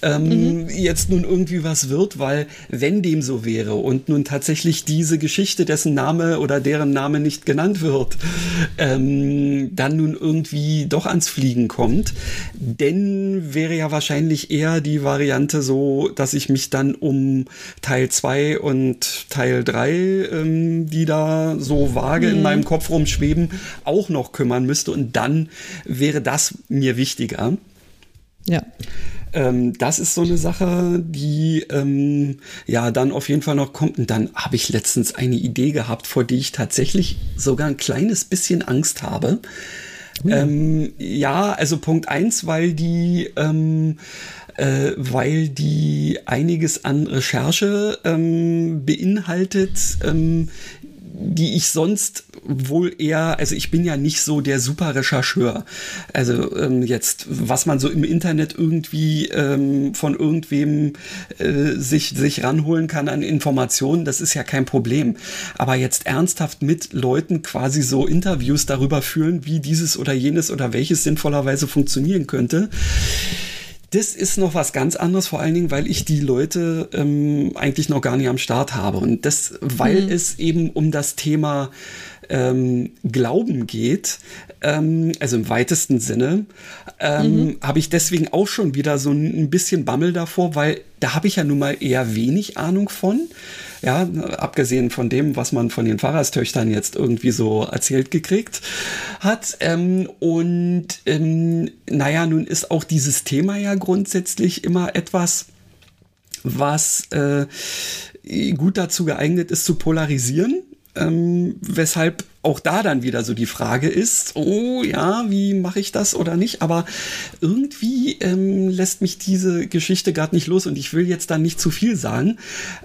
[SPEAKER 1] ähm, mhm. jetzt nun irgendwie was wird, weil wenn dem so wäre und nun tatsächlich diese Geschichte, dessen Name oder deren Name nicht genannt wird, ähm, dann nun irgendwie doch ans Fliegen kommt, denn wäre ja wahrscheinlich eher die Variante so, dass ich mich dann um Teil 2 und Teil 3, ähm, die da so vage mhm. in meinem Kopf rumschweben, auch noch kümmern müsste. Und dann wäre das mir wichtiger.
[SPEAKER 2] Ja.
[SPEAKER 1] Ähm, das ist so eine Sache, die ähm, ja dann auf jeden Fall noch kommt. Und dann habe ich letztens eine Idee gehabt, vor die ich tatsächlich sogar ein kleines bisschen Angst habe. Mhm. Ähm, ja, also Punkt eins, weil die ähm, äh, weil die einiges an Recherche ähm, beinhaltet, ähm, die ich sonst wohl eher, also ich bin ja nicht so der super Rechercheur. Also ähm, jetzt, was man so im Internet irgendwie ähm, von irgendwem äh, sich, sich ranholen kann an Informationen, das ist ja kein Problem. Aber jetzt ernsthaft mit Leuten quasi so Interviews darüber führen, wie dieses oder jenes oder welches sinnvollerweise funktionieren könnte das ist noch was ganz anderes, vor allen Dingen, weil ich die Leute ähm, eigentlich noch gar nicht am Start habe. Und das, weil mhm. es eben um das Thema ähm, Glauben geht, ähm, also im weitesten Sinne, ähm, mhm. habe ich deswegen auch schon wieder so ein bisschen Bammel davor, weil da habe ich ja nun mal eher wenig Ahnung von. Ja, abgesehen von dem, was man von den Pfarrerstöchtern jetzt irgendwie so erzählt gekriegt hat. Ähm, und ähm, naja, nun ist auch dieses Thema ja grundsätzlich immer etwas, was äh, gut dazu geeignet ist zu polarisieren. Ähm, weshalb auch da dann wieder so die Frage ist, oh ja, wie mache ich das oder nicht? Aber irgendwie ähm, lässt mich diese Geschichte gerade nicht los und ich will jetzt dann nicht zu viel sagen,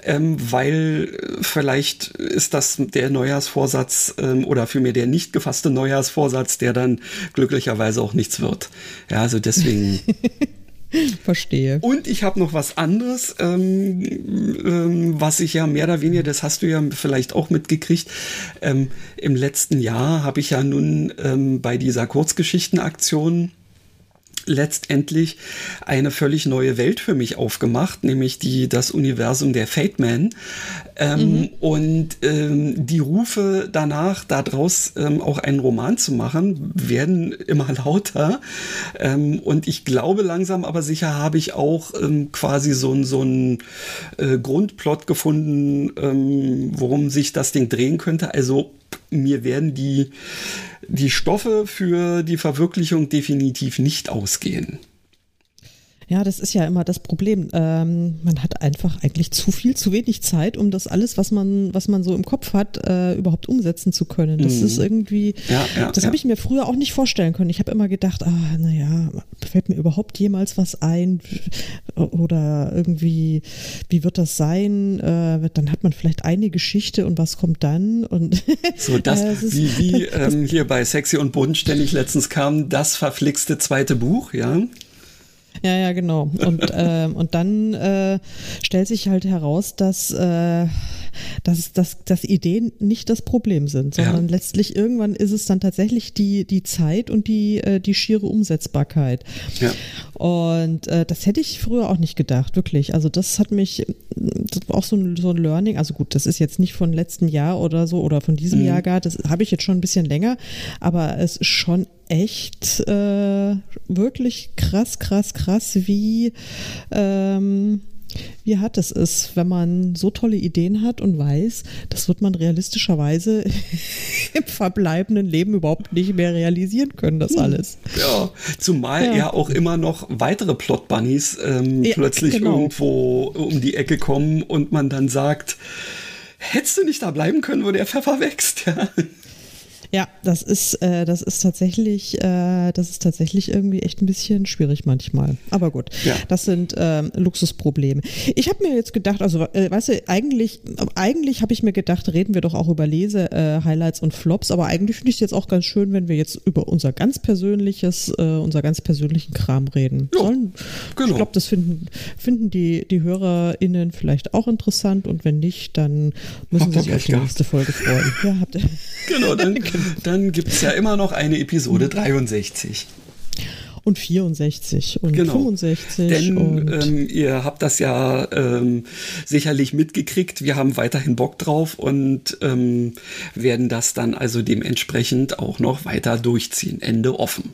[SPEAKER 1] ähm, weil äh, vielleicht ist das der Neujahrsvorsatz ähm, oder vielmehr der nicht gefasste Neujahrsvorsatz, der dann glücklicherweise auch nichts wird. Ja, also deswegen.
[SPEAKER 2] Verstehe.
[SPEAKER 1] Und ich habe noch was anderes, ähm, ähm, was ich ja mehr oder weniger, das hast du ja vielleicht auch mitgekriegt. Ähm, Im letzten Jahr habe ich ja nun ähm, bei dieser Kurzgeschichtenaktion letztendlich eine völlig neue Welt für mich aufgemacht, nämlich die, das Universum der Fate Man. Ähm, mhm. Und ähm, die Rufe danach, daraus ähm, auch einen Roman zu machen, werden immer lauter. Ähm, und ich glaube langsam, aber sicher habe ich auch ähm, quasi so, so einen äh, Grundplot gefunden, ähm, worum sich das Ding drehen könnte. Also mir werden die die Stoffe für die Verwirklichung definitiv nicht ausgehen.
[SPEAKER 2] Ja, das ist ja immer das Problem. Ähm, man hat einfach eigentlich zu viel, zu wenig Zeit, um das alles, was man, was man so im Kopf hat, äh, überhaupt umsetzen zu können. Das mhm. ist irgendwie, ja, ja, das ja. habe ich mir früher auch nicht vorstellen können. Ich habe immer gedacht, ah, naja, fällt mir überhaupt jemals was ein? Oder irgendwie, wie wird das sein? Äh, dann hat man vielleicht eine Geschichte und was kommt dann? Und
[SPEAKER 1] so das, äh, ist, wie, wie ähm, hier bei Sexy und Bunt ständig letztens kam, das verflixte zweite Buch, ja.
[SPEAKER 2] Ja, ja, genau. Und, äh, und dann äh, stellt sich halt heraus, dass, äh, dass, dass, dass Ideen nicht das Problem sind, sondern ja. letztlich irgendwann ist es dann tatsächlich die, die Zeit und die, äh, die schiere Umsetzbarkeit. Ja. Und äh, das hätte ich früher auch nicht gedacht, wirklich. Also das hat mich, das war auch so ein, so ein Learning, also gut, das ist jetzt nicht von letzten Jahr oder so oder von diesem mhm. Jahr gar, das habe ich jetzt schon ein bisschen länger, aber es ist schon echt äh, wirklich krass, krass, krass, wie, ähm, wie hart es ist, wenn man so tolle Ideen hat und weiß, das wird man realistischerweise im verbleibenden Leben überhaupt nicht mehr realisieren können, das hm. alles.
[SPEAKER 1] Ja, zumal ja, ja auch immer noch weitere Plot-Bunnies ähm, ja, plötzlich genau. irgendwo um die Ecke kommen und man dann sagt, hättest du nicht da bleiben können, wo der Pfeffer wächst. Ja.
[SPEAKER 2] Ja, das ist, äh, das ist tatsächlich, äh, das ist tatsächlich irgendwie echt ein bisschen schwierig manchmal. Aber gut, ja. das sind äh, Luxusprobleme. Ich habe mir jetzt gedacht, also äh, weißt du, eigentlich, eigentlich habe ich mir gedacht, reden wir doch auch über Lese-Highlights und Flops, aber eigentlich finde ich es jetzt auch ganz schön, wenn wir jetzt über unser ganz persönliches, äh, unser ganz persönlichen Kram reden. Ja, Sollen, genau. Ich glaube, das finden, finden die, die HörerInnen vielleicht auch interessant und wenn nicht, dann müssen sie sich auf die nächste Folge freuen.
[SPEAKER 1] Ja, habt ihr. Genau, dann, dann gibt es ja immer noch eine Episode 63
[SPEAKER 2] und 64 und
[SPEAKER 1] genau.
[SPEAKER 2] 65.
[SPEAKER 1] Denn und ähm, ihr habt das ja ähm, sicherlich mitgekriegt. Wir haben weiterhin Bock drauf und ähm, werden das dann also dementsprechend auch noch weiter durchziehen. Ende offen.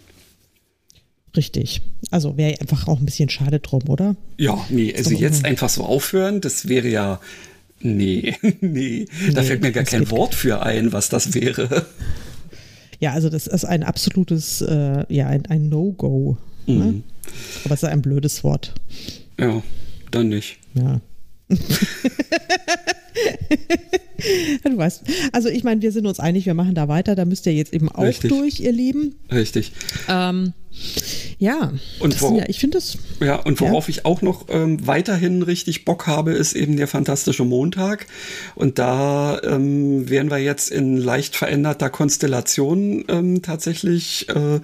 [SPEAKER 2] Richtig. Also wäre einfach auch ein bisschen schade drum, oder?
[SPEAKER 1] Ja, nee, also jetzt einfach so aufhören, das wäre ja Nee, nee, da fällt mir gar kein Wort für ein, was das wäre.
[SPEAKER 2] Ja, also das ist ein absolutes, äh, ja, ein, ein No-Go. Ne? Mhm. Ne? Aber es ist ein blödes Wort.
[SPEAKER 1] Ja, dann nicht.
[SPEAKER 2] Ja. du weißt, also ich meine, wir sind uns einig, wir machen da weiter. Da müsst ihr jetzt eben auch
[SPEAKER 1] Richtig.
[SPEAKER 2] durch, ihr Lieben.
[SPEAKER 1] Richtig.
[SPEAKER 2] Ähm, ja,
[SPEAKER 1] Und wo-
[SPEAKER 2] ja, ich finde das.
[SPEAKER 1] Ja, und worauf ich auch noch ähm, weiterhin richtig Bock habe, ist eben der fantastische Montag. Und da ähm, werden wir jetzt in leicht veränderter Konstellation ähm, tatsächlich äh,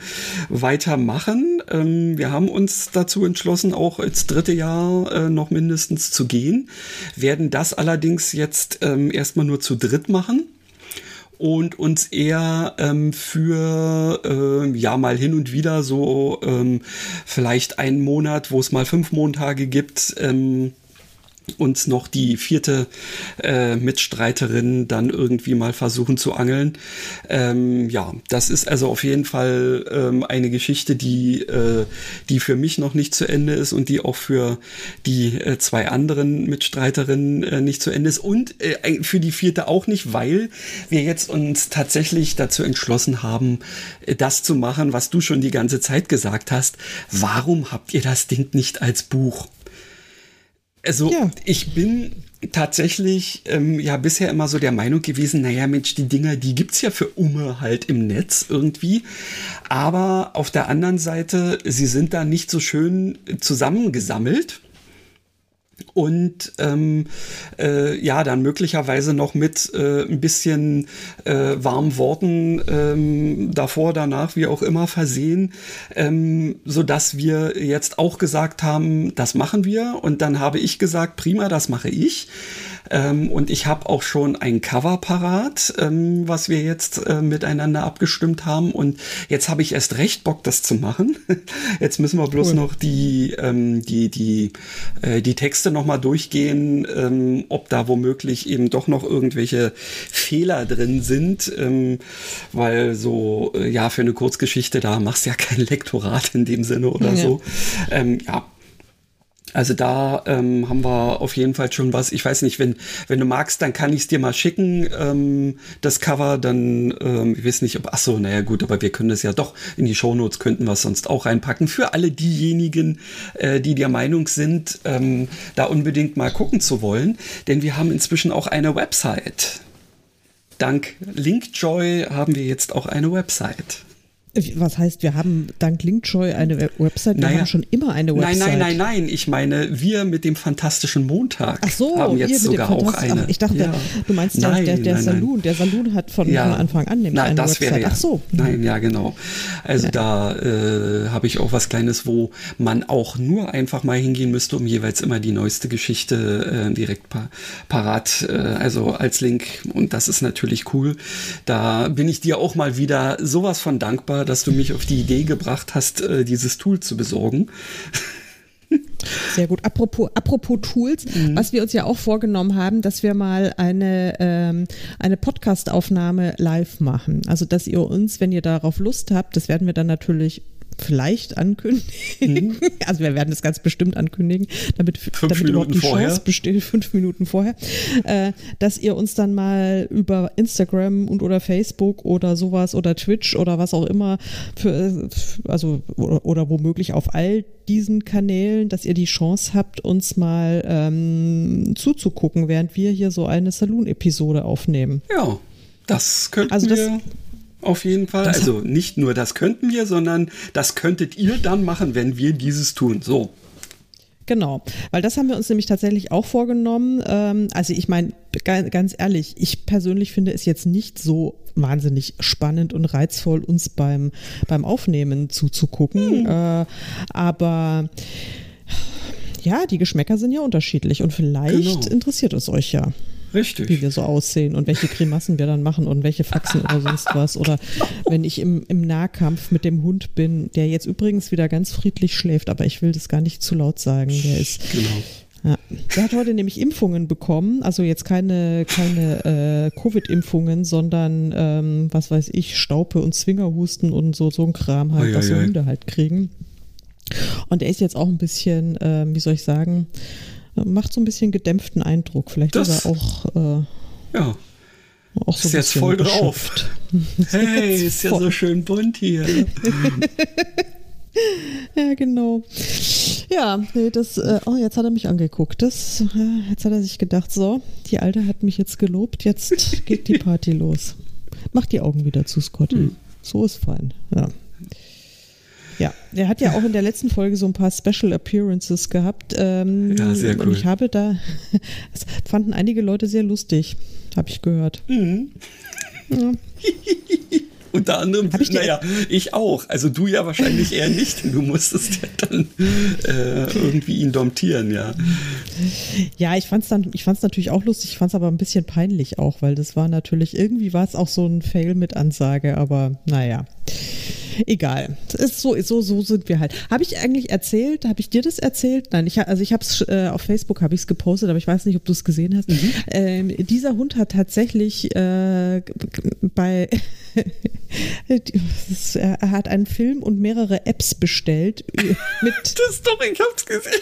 [SPEAKER 1] weitermachen. Ähm, wir haben uns dazu entschlossen, auch ins dritte Jahr äh, noch mindestens zu gehen, werden das allerdings jetzt ähm, erstmal nur zu dritt machen und uns eher ähm, für ähm, ja mal hin und wieder so ähm, vielleicht einen Monat, wo es mal fünf Montage gibt, ähm, uns noch die vierte äh, Mitstreiterin dann irgendwie mal versuchen zu angeln. Ähm, ja, das ist also auf jeden Fall ähm, eine Geschichte, die, äh, die für mich noch nicht zu Ende ist und die auch für die äh, zwei anderen Mitstreiterinnen äh, nicht zu Ende ist und äh, für die vierte auch nicht, weil wir jetzt uns tatsächlich dazu entschlossen haben, äh, das zu machen, was du schon die ganze Zeit gesagt hast. Warum habt ihr das Ding nicht als Buch? Also
[SPEAKER 2] Ja.
[SPEAKER 1] ich bin tatsächlich ähm, ja bisher immer so der Meinung gewesen, naja Mensch, die Dinger, die gibt's ja für Umme halt im Netz irgendwie. Aber auf der anderen Seite, sie sind da nicht so schön zusammengesammelt. Und ähm, äh, ja, dann möglicherweise noch mit äh, ein bisschen äh, warmen Worten ähm, davor, danach, wie auch immer versehen, ähm, so dass wir jetzt auch gesagt haben, das machen wir. Und dann habe ich gesagt, prima, das mache ich. Ähm, und ich habe auch schon ein Cover parat, ähm, was wir jetzt äh, miteinander abgestimmt haben. Und jetzt habe ich erst recht Bock, das zu machen. Jetzt müssen wir bloß
[SPEAKER 2] Cool.
[SPEAKER 1] noch die, ähm, die, die, äh, die Texte nochmal durchgehen, ähm, ob da womöglich eben doch noch irgendwelche Fehler drin sind. Ähm, weil so, äh, ja, für eine Kurzgeschichte, da machst du ja kein Lektorat in dem Sinne oder
[SPEAKER 2] Ja.
[SPEAKER 1] so. Ähm, ja, also da ähm, haben wir auf jeden Fall schon was. Ich weiß nicht, wenn, wenn du magst, dann kann ich es dir mal schicken, ähm, das Cover. Dann, ähm, ich weiß nicht, ob, ach so, naja gut, aber wir können das ja doch in die Shownotes, könnten wir es sonst auch reinpacken. Für alle diejenigen, äh, die der Meinung sind, ähm, da unbedingt mal gucken zu wollen. Denn wir haben inzwischen auch eine Website. Dank Linkjoy haben wir jetzt auch eine Website.
[SPEAKER 2] Was heißt, wir haben dank Linkjoy eine Web Website? Wir
[SPEAKER 1] Naja.
[SPEAKER 2] haben schon immer eine Website.
[SPEAKER 1] Nein, nein, nein, nein. Ich meine, wir mit dem fantastischen Montag
[SPEAKER 2] Ach so,
[SPEAKER 1] haben jetzt sogar auch eine.
[SPEAKER 2] Ach, ich dachte,
[SPEAKER 1] Ja.
[SPEAKER 2] du meinst der,
[SPEAKER 1] Nein,
[SPEAKER 2] der, der
[SPEAKER 1] nein, nein.
[SPEAKER 2] Saloon. Der Saloon hat von,
[SPEAKER 1] Ja.
[SPEAKER 2] Anfang an nämlich
[SPEAKER 1] Nein,
[SPEAKER 2] eine
[SPEAKER 1] das
[SPEAKER 2] Website.
[SPEAKER 1] ja.
[SPEAKER 2] Ach so.
[SPEAKER 1] Nein, ja, genau. Also da äh, habe ich auch was Kleines, wo man auch nur einfach mal hingehen müsste, um jeweils immer die neueste Geschichte äh, direkt pa parat, äh, also als Link. Und das ist natürlich cool. Da bin ich dir auch mal wieder sowas von dankbar, dass du mich auf die Idee gebracht hast, äh, dieses Tool zu besorgen.
[SPEAKER 2] Sehr gut. Apropos, apropos Tools,
[SPEAKER 1] Mhm.
[SPEAKER 2] was wir uns ja auch vorgenommen haben, dass wir mal eine, ähm, eine Podcast-Aufnahme live machen. Also, dass ihr uns, wenn ihr darauf Lust habt, das werden wir dann natürlich vielleicht ankündigen. Also wir werden das ganz bestimmt ankündigen, damit, damit überhaupt
[SPEAKER 1] Mhm.
[SPEAKER 2] Die
[SPEAKER 1] vorher.
[SPEAKER 2] Chance besteht, fünf Minuten vorher, äh, dass ihr uns dann mal über Instagram und oder Facebook oder sowas oder Twitch oder was auch immer für, also oder, oder womöglich auf all diesen Kanälen, dass ihr die Chance habt, uns mal ähm, zuzugucken, während wir hier so eine Saloon-Episode aufnehmen.
[SPEAKER 1] Ja, das könnten
[SPEAKER 2] Also das-
[SPEAKER 1] wir auf jeden Fall.
[SPEAKER 2] das-
[SPEAKER 1] Also nicht nur das könnten wir, sondern das könntet ihr dann machen, wenn wir dieses tun. So.
[SPEAKER 2] Genau, weil das haben wir uns nämlich tatsächlich auch vorgenommen. Ähm, also ich meine, ga- ganz ehrlich, ich persönlich finde es jetzt nicht so wahnsinnig spannend und reizvoll, uns beim, beim Aufnehmen zuzugucken. Äh, aber ja, die Geschmäcker sind ja unterschiedlich und vielleicht
[SPEAKER 1] Genau.
[SPEAKER 2] interessiert es euch ja, wie
[SPEAKER 1] Richtig.
[SPEAKER 2] wir so aussehen und welche Grimassen wir dann machen und welche Faxen oder sonst was. Oder wenn ich im, im Nahkampf mit dem Hund bin, der jetzt übrigens wieder ganz friedlich schläft, aber ich will das gar nicht zu laut sagen. Der ist
[SPEAKER 1] Genau.
[SPEAKER 2] ja. Der hat heute nämlich Impfungen bekommen, also jetzt keine, keine äh, Covid-Impfungen, sondern ähm, was weiß ich, Staupe und Zwingerhusten und so, so ein Kram halt, was so. Hunde halt kriegen. Und er ist jetzt auch ein bisschen, ähm, wie soll ich sagen, äh, macht so ein bisschen gedämpften Eindruck. Vielleicht
[SPEAKER 1] Das-
[SPEAKER 2] ist er auch, äh,
[SPEAKER 1] Ja.
[SPEAKER 2] auch so
[SPEAKER 1] Ist jetzt voll drauf. Hey, ist ja
[SPEAKER 2] voll-
[SPEAKER 1] so schön bunt hier.
[SPEAKER 2] ja, genau. Ja, nee, das, äh, oh, jetzt hat er mich angeguckt. Das, äh, jetzt hat er sich gedacht, so, die Alte hat mich jetzt gelobt, jetzt geht die Party los. Mach die Augen wieder zu, Scotty. Hm. So ist fein, ja. Ja, er hat ja auch in der letzten Folge so ein paar Special Appearances gehabt. Ähm,
[SPEAKER 1] ja, sehr cool.
[SPEAKER 2] Und ich habe da, das fanden einige Leute sehr lustig, habe ich gehört. Mhm.
[SPEAKER 1] Ja. Unter anderem, ich naja, ich auch. Also du ja wahrscheinlich eher nicht. Du musstest ja dann äh, irgendwie ihn domptieren, ja.
[SPEAKER 2] Ja, ich fand es dann, ich fand es natürlich auch lustig, ich fand es aber ein bisschen peinlich auch, weil das war natürlich, irgendwie war es auch so ein Fail mit Ansage, aber naja. Egal. Ist so, so, so sind wir halt. Habe ich eigentlich erzählt? Habe ich dir das erzählt? Nein, ich, also ich habe es äh, auf Facebook habe ich es gepostet, aber ich weiß nicht, ob du es gesehen hast. Mhm. Ähm, dieser Hund hat tatsächlich äh, bei er hat einen Film und mehrere Apps bestellt.
[SPEAKER 1] Mit das doch, ich hab's gesehen.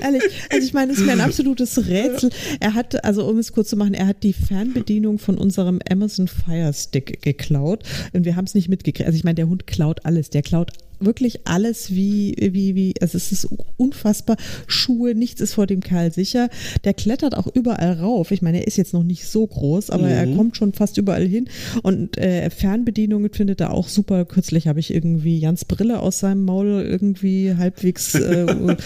[SPEAKER 2] Ehrlich, also ich meine, es ist mir ein absolutes Rätsel. Er hat, also um es kurz zu machen, er hat die Fernbedienung von unserem Amazon Fire Stick geklaut und wir haben es nicht mitgekriegt. Also ich meine, der Hund klaut alles. Der klaut wirklich alles wie, wie, wie, also es ist unfassbar. Schuhe, nichts ist vor dem Kerl sicher. Der klettert auch überall rauf. Ich meine, er ist jetzt noch nicht so groß, aber mhm. er kommt schon fast überall hin. Und äh, Fernbedienungen findet er auch super. Kürzlich habe ich irgendwie Jans Brille aus seinem Maul irgendwie halbwegs äh,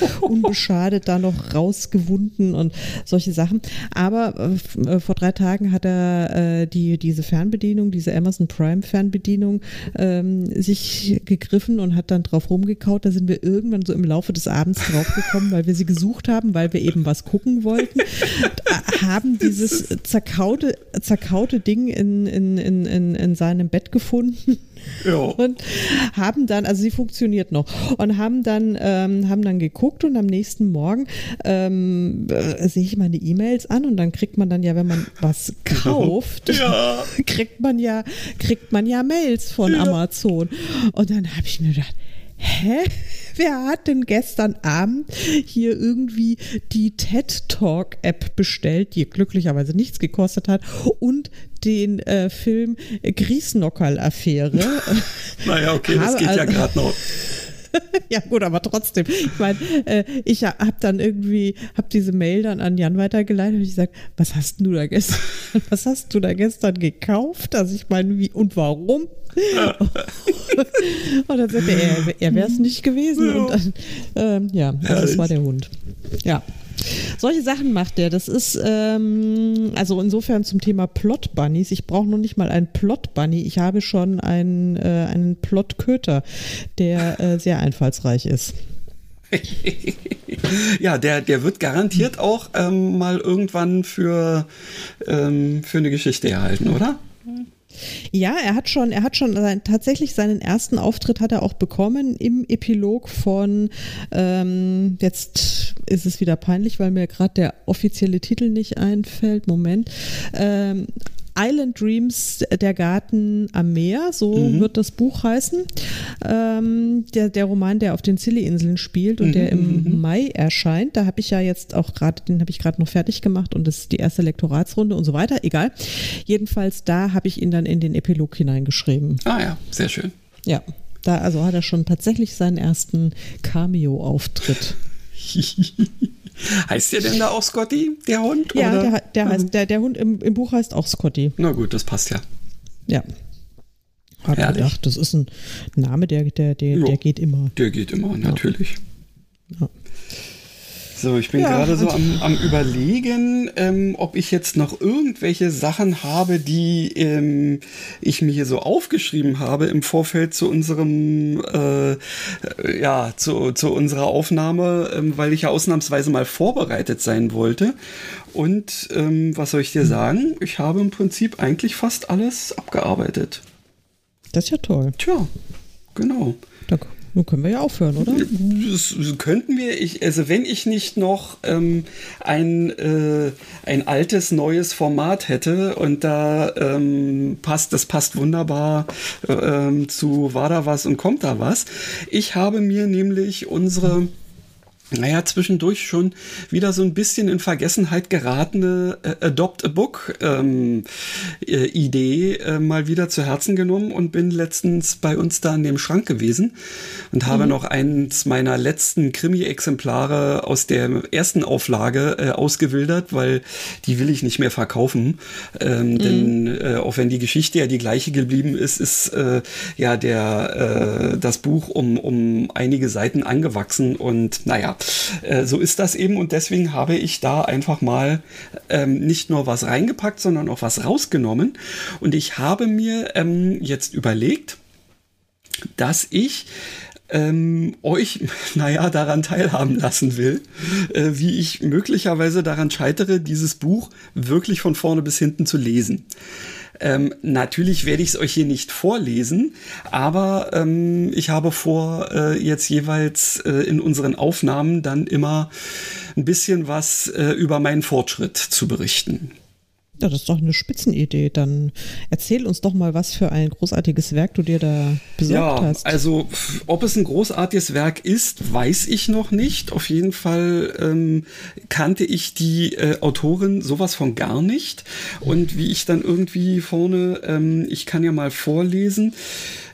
[SPEAKER 2] unbeschadet da noch rausgewunden und solche Sachen. Aber äh, äh, vor drei Tagen hat er äh, die, diese Fernbedienung, diese Amazon Prime Fernbedienung ähm, sich gegriffen und hat dann drauf rumgekaut. Da sind wir irgendwann so im Laufe des Abends draufgekommen, weil wir sie gesucht haben, weil wir eben was gucken wollten. haben dieses zerkaute, zerkaute Ding in, in, in, in, in seinem Bett gefunden. Ja. Und haben dann, also sie funktioniert noch, und haben dann, ähm, haben dann geguckt und am nächsten Morgen ähm, äh, sehe ich meine E-Mails an und dann kriegt man dann ja, wenn man was kauft, ja. kriegt man ja, kriegt man ja Mails von ja. Amazon. Und dann habe ich mir gedacht, hä? Wer hat denn gestern Abend hier irgendwie die TED Talk App bestellt, die glücklicherweise nichts gekostet hat und den äh, Film Griesnockerl-Affäre?
[SPEAKER 1] naja, okay, das geht ja gerade noch.
[SPEAKER 2] ja gut, aber trotzdem. Ich meine, äh, ich habe dann irgendwie, habe diese Mail dann an Jan weitergeleitet und ich gesagt, was hast du da gestern, was hast du da gestern gekauft? Also ich meine, wie und warum? und dann sagte er, er wäre es nicht gewesen. Und dann, ähm, ja, also das war der Hund. Ja. Solche Sachen macht der. Das ist ähm, also insofern zum Thema Plot Bunnies. Ich brauche noch nicht mal einen Plot Bunny. Ich habe schon einen, äh, einen Plot Köter, der äh, sehr einfallsreich ist.
[SPEAKER 1] ja, der, der wird garantiert auch ähm, mal irgendwann für, ähm, für eine Geschichte erhalten, oder?
[SPEAKER 2] Ja, er hat schon, er hat schon sein, tatsächlich seinen ersten Auftritt hat er auch bekommen im Epilog von ähm, jetzt ist es wieder peinlich, weil mir gerade der offizielle Titel nicht einfällt. Moment. Ähm, Island Dreams, der Garten am Meer, so mhm. wird das Buch heißen. Ähm, der, der Roman, der auf den Scilly-Inseln spielt und mhm. der im mhm. Mai erscheint. Da habe ich ja jetzt auch gerade, den habe ich gerade noch fertig gemacht und das ist die erste Lektoratsrunde und so weiter. Egal. Jedenfalls, da habe ich ihn dann in den Epilog hineingeschrieben.
[SPEAKER 1] Ah ja, sehr schön.
[SPEAKER 2] Ja, da also hat er schon tatsächlich seinen ersten Cameo-Auftritt.
[SPEAKER 1] heißt der denn da auch Scotty, der Hund?
[SPEAKER 2] Ja, oder? Der, der, heißt, der, der Hund im, im Buch heißt auch Scotty.
[SPEAKER 1] Na gut, das passt ja.
[SPEAKER 2] Ja. Hat gedacht, das ist ein Name, der, der, der, der geht immer.
[SPEAKER 1] Der geht immer, natürlich. Ja. So, ich bin ja, gerade so am, am Überlegen, ähm, ob ich jetzt noch irgendwelche Sachen habe, die ähm, ich mir hier so aufgeschrieben habe im Vorfeld zu unserem, äh, ja, zu, zu unserer Aufnahme, ähm, weil ich ja ausnahmsweise mal vorbereitet sein wollte. Und ähm, was soll ich dir sagen? Ich habe im Prinzip eigentlich fast alles abgearbeitet.
[SPEAKER 2] Das ist ja toll.
[SPEAKER 1] Tja, genau.
[SPEAKER 2] Danke. Nun können wir ja aufhören, oder?
[SPEAKER 1] Das könnten wir. Ich, also wenn ich nicht noch ähm, ein, äh, ein altes, neues Format hätte und da ähm, passt, das passt wunderbar äh, zu War da was und kommt da was. Ich habe mir nämlich unsere naja, zwischendurch schon wieder so ein bisschen in Vergessenheit geratene äh, Adopt a Book ähm, äh, Idee äh, mal wieder zu Herzen genommen und bin letztens bei uns da in dem Schrank gewesen und habe mhm. noch eins meiner letzten Krimi-Exemplare aus der ersten Auflage äh, ausgewildert, weil die will ich nicht mehr verkaufen. Ähm, mhm. Denn äh, auch wenn die Geschichte ja die gleiche geblieben ist, ist ja der das Buch um, um einige Seiten angewachsen und naja, äh, so ist das eben und deswegen habe ich da einfach mal ähm, nicht nur was reingepackt, sondern auch was rausgenommen. Und ich habe mir ähm, jetzt überlegt, dass ich ähm, euch, naja, daran teilhaben lassen will, äh, wie ich möglicherweise daran scheitere, dieses Buch wirklich von vorne bis hinten zu lesen. Ähm, natürlich werde ich es euch hier nicht vorlesen, aber ähm, ich habe vor, äh, jetzt jeweils äh, in unseren Aufnahmen dann immer ein bisschen was äh, über meinen Fortschritt zu berichten.
[SPEAKER 2] Ja, das ist doch eine Spitzenidee. Dann erzähl uns doch mal, was für ein großartiges Werk du dir da besorgt
[SPEAKER 1] ja,
[SPEAKER 2] hast.
[SPEAKER 1] Also, ob es ein großartiges Werk ist, weiß ich noch nicht. Auf jeden Fall ähm, kannte ich die äh, Autorin sowas von gar nicht. Und wie ich dann irgendwie vorne, ähm, ich kann ja mal vorlesen.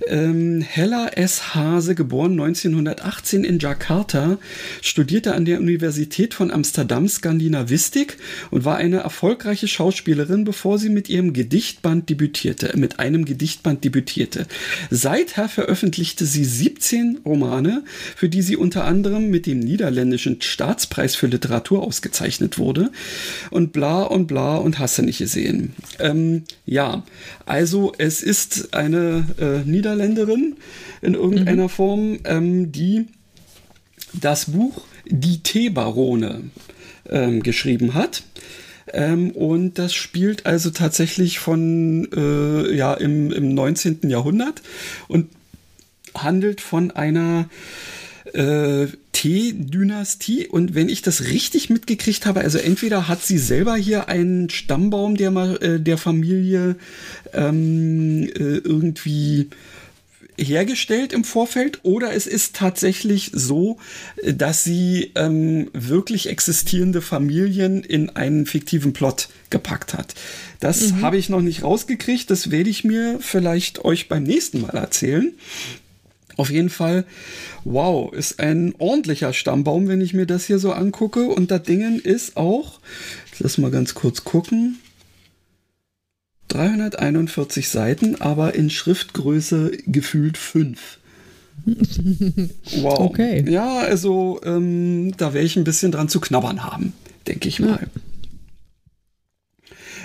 [SPEAKER 1] Ähm, Hella S. Hase, geboren 1918 in Jakarta, studierte an der Universität von Amsterdam Skandinavistik und war eine erfolgreiche Schauspielerin, bevor sie mit ihrem Gedichtband debütierte, mit einem Gedichtband debütierte. Seither veröffentlichte sie 17 Romane, für die sie unter anderem mit dem niederländischen Staatspreis für Literatur ausgezeichnet wurde und bla und bla und hasse nicht gesehen. Ähm, ja, also es ist eine äh, Niederländerin in irgendeiner mhm. Form, ähm, die das Buch Die Teebarone ähm, geschrieben hat. Ähm, und das spielt also tatsächlich von äh, ja im, im 19. Jahrhundert und handelt von einer äh, T-Dynastie. Und wenn ich das richtig mitgekriegt habe, also entweder hat sie selber hier einen Stammbaum der, äh, der Familie ähm, äh, irgendwie hergestellt im Vorfeld oder es ist tatsächlich so, dass sie ähm, wirklich existierende Familien in einen fiktiven Plot gepackt hat. Das mhm. habe ich noch nicht rausgekriegt, das werde ich mir vielleicht euch beim nächsten Mal erzählen. Auf jeden Fall, wow, ist ein ordentlicher Stammbaum, wenn ich mir das hier so angucke. Und das Ding ist auch, lass mal ganz kurz gucken, 341 Seiten, aber in Schriftgröße gefühlt 5. wow. Okay. Ja, also ähm, da werde ich ein bisschen dran zu knabbern haben, denke ich mal. Ja.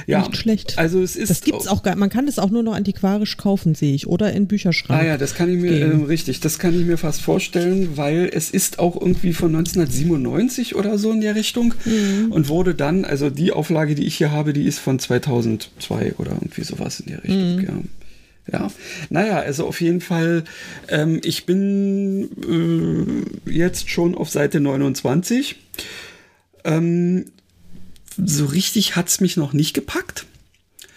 [SPEAKER 2] Ja, nicht schlecht.
[SPEAKER 1] Also es ist.
[SPEAKER 2] Das gibt's auch gar, man kann es auch nur noch antiquarisch kaufen, sehe ich, oder in Bücherschrank.
[SPEAKER 1] Ah ja, das kann ich mir, äh, richtig, das kann ich mir fast vorstellen, weil es ist auch irgendwie von 1997 oder so in der Richtung mhm. und wurde dann, also die Auflage, die ich hier habe, die ist von 2002 oder irgendwie sowas in der Richtung, mhm. ja. Ja, naja, also auf jeden Fall, ähm, ich bin äh, jetzt schon auf Seite 29. Ähm, so richtig hat es mich noch nicht gepackt.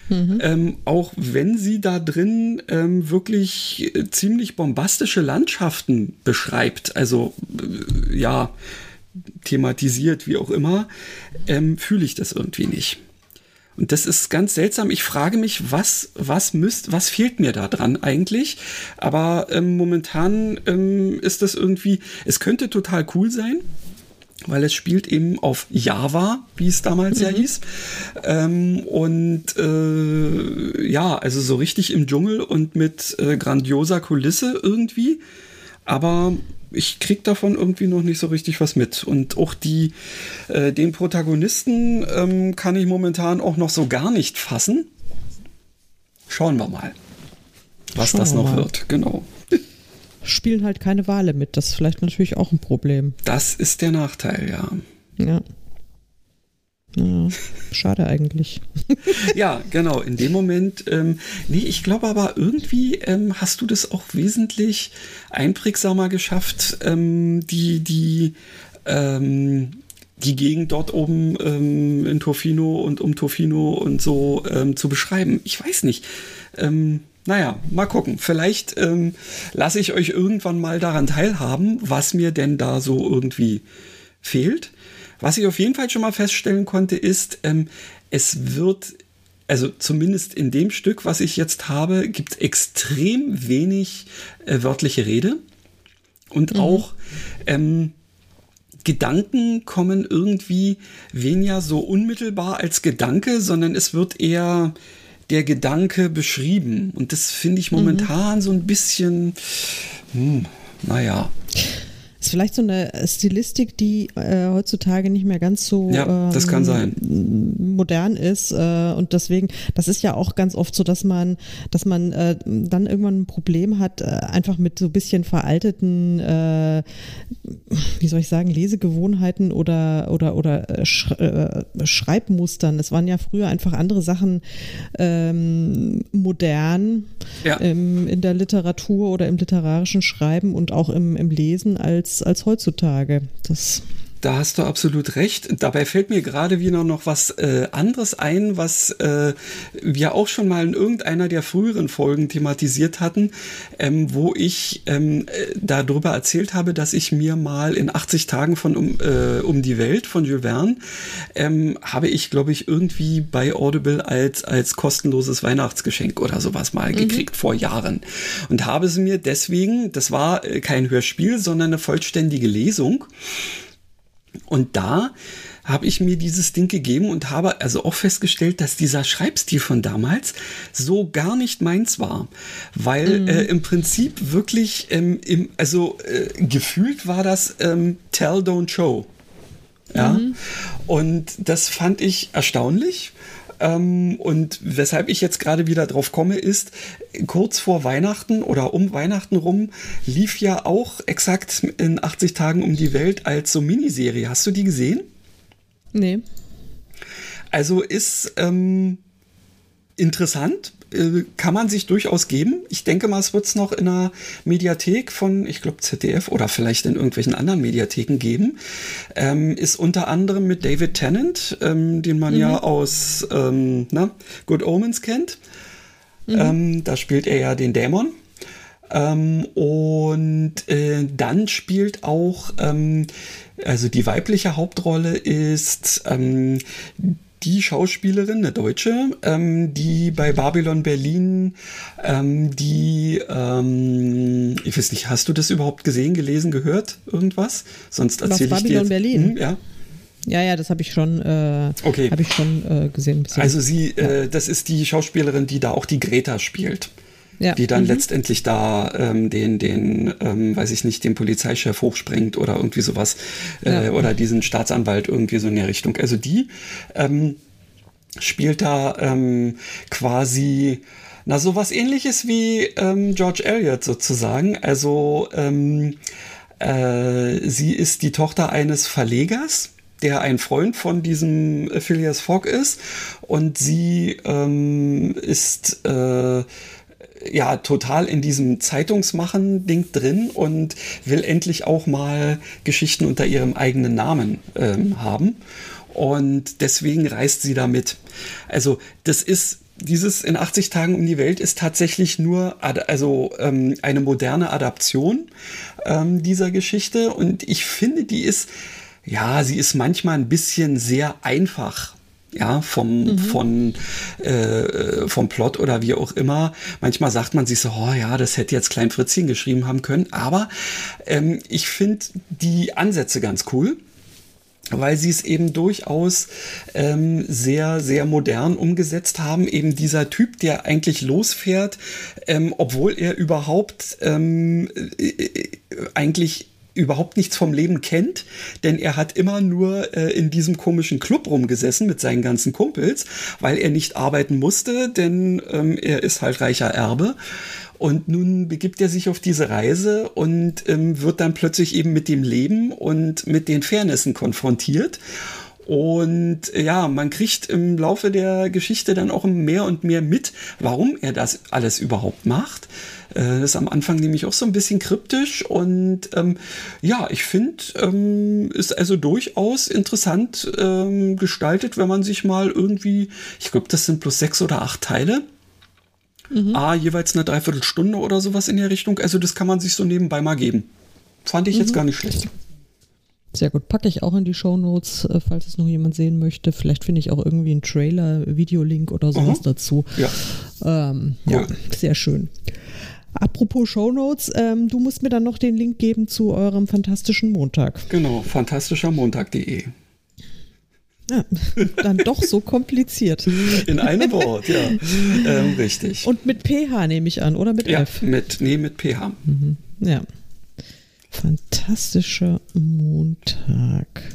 [SPEAKER 1] Mhm. Ähm, auch wenn sie da drin ähm, wirklich äh, ziemlich bombastische Landschaften beschreibt, also äh, ja, thematisiert, wie auch immer, ähm, fühle ich das irgendwie nicht. Und das ist ganz seltsam. Ich frage mich, was, was müsst, was fehlt mir da dran eigentlich? Aber ähm, momentan ähm, ist das irgendwie, es könnte total cool sein weil es spielt eben auf Java, wie es damals mhm. ja hieß. Ähm, und äh, ja, also so richtig im Dschungel und mit äh, grandioser Kulisse irgendwie. Aber ich krieg davon irgendwie noch nicht so richtig was mit. Und auch die, äh, den Protagonisten ähm, kann ich momentan auch noch so gar nicht fassen. Schauen wir mal, was Schauen das noch mal. wird. Genau
[SPEAKER 2] spielen halt keine Wale mit. Das ist vielleicht natürlich auch ein Problem.
[SPEAKER 1] Das ist der Nachteil, ja.
[SPEAKER 2] Ja. Ja, schade eigentlich.
[SPEAKER 1] ja, genau. In dem Moment, ähm, nee, ich glaube aber irgendwie ähm, hast du das auch wesentlich einprägsamer geschafft, ähm, die, die, ähm, die Gegend dort oben ähm, in Tofino und um Tofino und so ähm, zu beschreiben. Ich weiß nicht. Ähm, naja, mal gucken. Vielleicht ähm, lasse ich euch irgendwann mal daran teilhaben, was mir denn da so irgendwie fehlt. Was ich auf jeden Fall schon mal feststellen konnte, ist, ähm, es wird, also zumindest in dem Stück, was ich jetzt habe, gibt es extrem wenig äh, wörtliche Rede. Und mhm. auch ähm, Gedanken kommen irgendwie weniger so unmittelbar als Gedanke, sondern es wird eher der Gedanke beschrieben. Und das finde ich momentan mhm. so ein bisschen, hm, naja.
[SPEAKER 2] Ist vielleicht so eine Stilistik, die äh, heutzutage nicht mehr ganz so
[SPEAKER 1] ja, das ähm, kann sein.
[SPEAKER 2] modern ist. Äh, und deswegen, das ist ja auch ganz oft so, dass man, dass man äh, dann irgendwann ein Problem hat, äh, einfach mit so ein bisschen veralteten, äh, wie soll ich sagen, Lesegewohnheiten oder, oder, oder äh, Sch Schreibmustern. Es waren ja früher einfach andere Sachen ähm, modern ja. im, in der Literatur oder im literarischen Schreiben und auch im, im Lesen als als, als heutzutage. Das
[SPEAKER 1] da hast du absolut recht. Dabei fällt mir gerade wieder noch was äh, anderes ein, was äh, wir auch schon mal in irgendeiner der früheren Folgen thematisiert hatten, ähm, wo ich ähm, äh, darüber erzählt habe, dass ich mir mal in 80 Tagen von um, äh, um die Welt von Jules Verne ähm, habe ich, glaube ich, irgendwie bei Audible als, als kostenloses Weihnachtsgeschenk oder sowas mal mhm. gekriegt vor Jahren. Und habe sie mir deswegen, das war äh, kein Hörspiel, sondern eine vollständige Lesung. Und da habe ich mir dieses Ding gegeben und habe also auch festgestellt, dass dieser Schreibstil von damals so gar nicht meins war, weil mhm. äh, im Prinzip wirklich, ähm, im, also äh, gefühlt war das ähm, Tell, Don't Show. Ja, mhm. und das fand ich erstaunlich. Ähm, und weshalb ich jetzt gerade wieder drauf komme, ist, kurz vor Weihnachten oder um Weihnachten rum lief ja auch exakt in 80 Tagen um die Welt als so Miniserie. Hast du die gesehen?
[SPEAKER 2] Nee.
[SPEAKER 1] Also ist ähm, interessant, äh, kann man sich durchaus geben. Ich denke mal, es wird es noch in einer Mediathek von, ich glaube, ZDF oder vielleicht in irgendwelchen anderen Mediatheken geben. Ähm, ist unter anderem mit David Tennant, ähm, den man mhm. ja aus ähm, na, Good Omens kennt. Mhm. Ähm, da spielt er ja den Dämon. Ähm, und äh, dann spielt auch, ähm, also die weibliche Hauptrolle ist die Schauspielerin, eine Deutsche, ähm, die bei Babylon Berlin, ähm, die, ähm, ich weiß nicht, hast du das überhaupt gesehen, gelesen, gehört, irgendwas? Sonst erzähle ich dir jetzt.
[SPEAKER 2] Berlin? Hm, ja. Ja, ja, das habe ich schon, äh, okay. habe ich schon äh, gesehen.
[SPEAKER 1] Also sie, ja. äh, das ist die Schauspielerin, die da auch die Greta spielt ja. die dann mhm. letztendlich da ähm, den, den, ähm, weiß ich nicht, den Polizeichef hochsprengt oder irgendwie sowas äh, ja. oder diesen Staatsanwalt irgendwie so in der Richtung. Also die ähm, spielt da ähm, quasi na sowas ähnliches wie ähm, George Eliot sozusagen. Also ähm, äh, sie ist die Tochter eines Verlegers der ein Freund von diesem Phileas Fogg ist und sie ähm, ist äh, ja total in diesem Zeitungsmachen-Ding drin und will endlich auch mal Geschichten unter ihrem eigenen Namen ähm, haben. Und deswegen reist sie da mit. Also, das ist dieses in 80 Tagen um die Welt ist tatsächlich nur also ähm, eine moderne Adaption ähm, dieser Geschichte und ich finde, die ist ja, sie ist manchmal ein bisschen sehr einfach ja, vom, mhm. von, äh, vom Plot oder wie auch immer. Manchmal sagt man sich so, oh ja, das hätte jetzt Klein Fritzchen geschrieben haben können, aber ähm, ich finde die Ansätze ganz cool weil sie es eben durchaus ähm, sehr, sehr modern umgesetzt haben. Eben dieser Typ, der eigentlich losfährt, ähm, obwohl er überhaupt ähm, äh, äh eigentlich überhaupt nichts vom Leben kennt, denn er hat immer nur äh, in diesem komischen Club rumgesessen mit seinen ganzen Kumpels, weil er nicht arbeiten musste, denn ähm, er ist halt reicher Erbe. Und nun begibt er sich auf diese Reise und ähm, wird dann plötzlich eben mit dem Leben und mit den Fairnessen konfrontiert. Und ja, man kriegt im Laufe der Geschichte dann auch mehr und mehr mit, warum er das alles überhaupt macht. Äh, das ist am Anfang nämlich auch so ein bisschen kryptisch und ähm, ja, ich finde, ähm, ist also durchaus interessant ähm, gestaltet, wenn man sich mal irgendwie, ich glaube, das sind bloß sechs oder acht Teile. Mhm. Ah, jeweils eine Dreiviertelstunde oder sowas in der Richtung. Also das kann man sich so nebenbei mal geben. Fand ich mhm. jetzt gar nicht schlecht.
[SPEAKER 2] Sehr gut. Packe ich auch in die Show Notes, äh, falls es noch jemand sehen möchte. Vielleicht finde ich auch irgendwie einen Trailer, Videolink oder sowas
[SPEAKER 1] Mhm.
[SPEAKER 2] dazu.
[SPEAKER 1] Ja.
[SPEAKER 2] Ähm, ja,
[SPEAKER 1] Cool.
[SPEAKER 2] sehr schön. Apropos Show Notes, ähm, du musst mir dann noch den Link geben zu eurem fantastischen Montag.
[SPEAKER 1] Genau, fantastischermontag.de.
[SPEAKER 2] Ja, dann doch so kompliziert.
[SPEAKER 1] In einem Wort, ja. Ähm, richtig.
[SPEAKER 2] Und mit PH nehme ich an, oder mit
[SPEAKER 1] ja,
[SPEAKER 2] F?
[SPEAKER 1] mit, nee, mit PH.
[SPEAKER 2] Ja. Fantastischer Montag.de.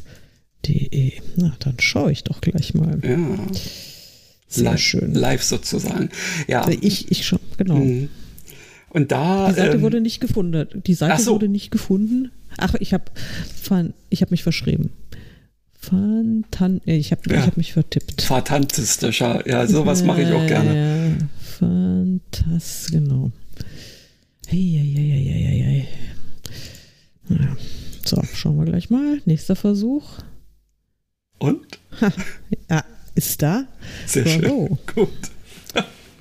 [SPEAKER 2] Na, dann schaue ich doch gleich mal.
[SPEAKER 1] Ja.
[SPEAKER 2] Sehr
[SPEAKER 1] live,
[SPEAKER 2] schön.
[SPEAKER 1] Live sozusagen. Ja.
[SPEAKER 2] Also ich, ich schon, genau.
[SPEAKER 1] Mhm. Und da.
[SPEAKER 2] Die Seite
[SPEAKER 1] ähm,
[SPEAKER 2] wurde nicht gefunden. Die Seite
[SPEAKER 1] so.
[SPEAKER 2] wurde nicht gefunden. Ach, ich habe ich hab mich verschrieben. Fantan ich habe
[SPEAKER 1] Ja.
[SPEAKER 2] ich hab mich vertippt.
[SPEAKER 1] Fantastischer. Ja, sowas mache ich auch gerne.
[SPEAKER 2] Ja, ja. Fantas, genau. Hey, hey, hey, hey, hey, hey, hey. Ja. So, schauen wir gleich mal. Nächster Versuch.
[SPEAKER 1] Und?
[SPEAKER 2] Ja, ist da.
[SPEAKER 1] Sehr
[SPEAKER 2] Bravo.
[SPEAKER 1] schön. Gut.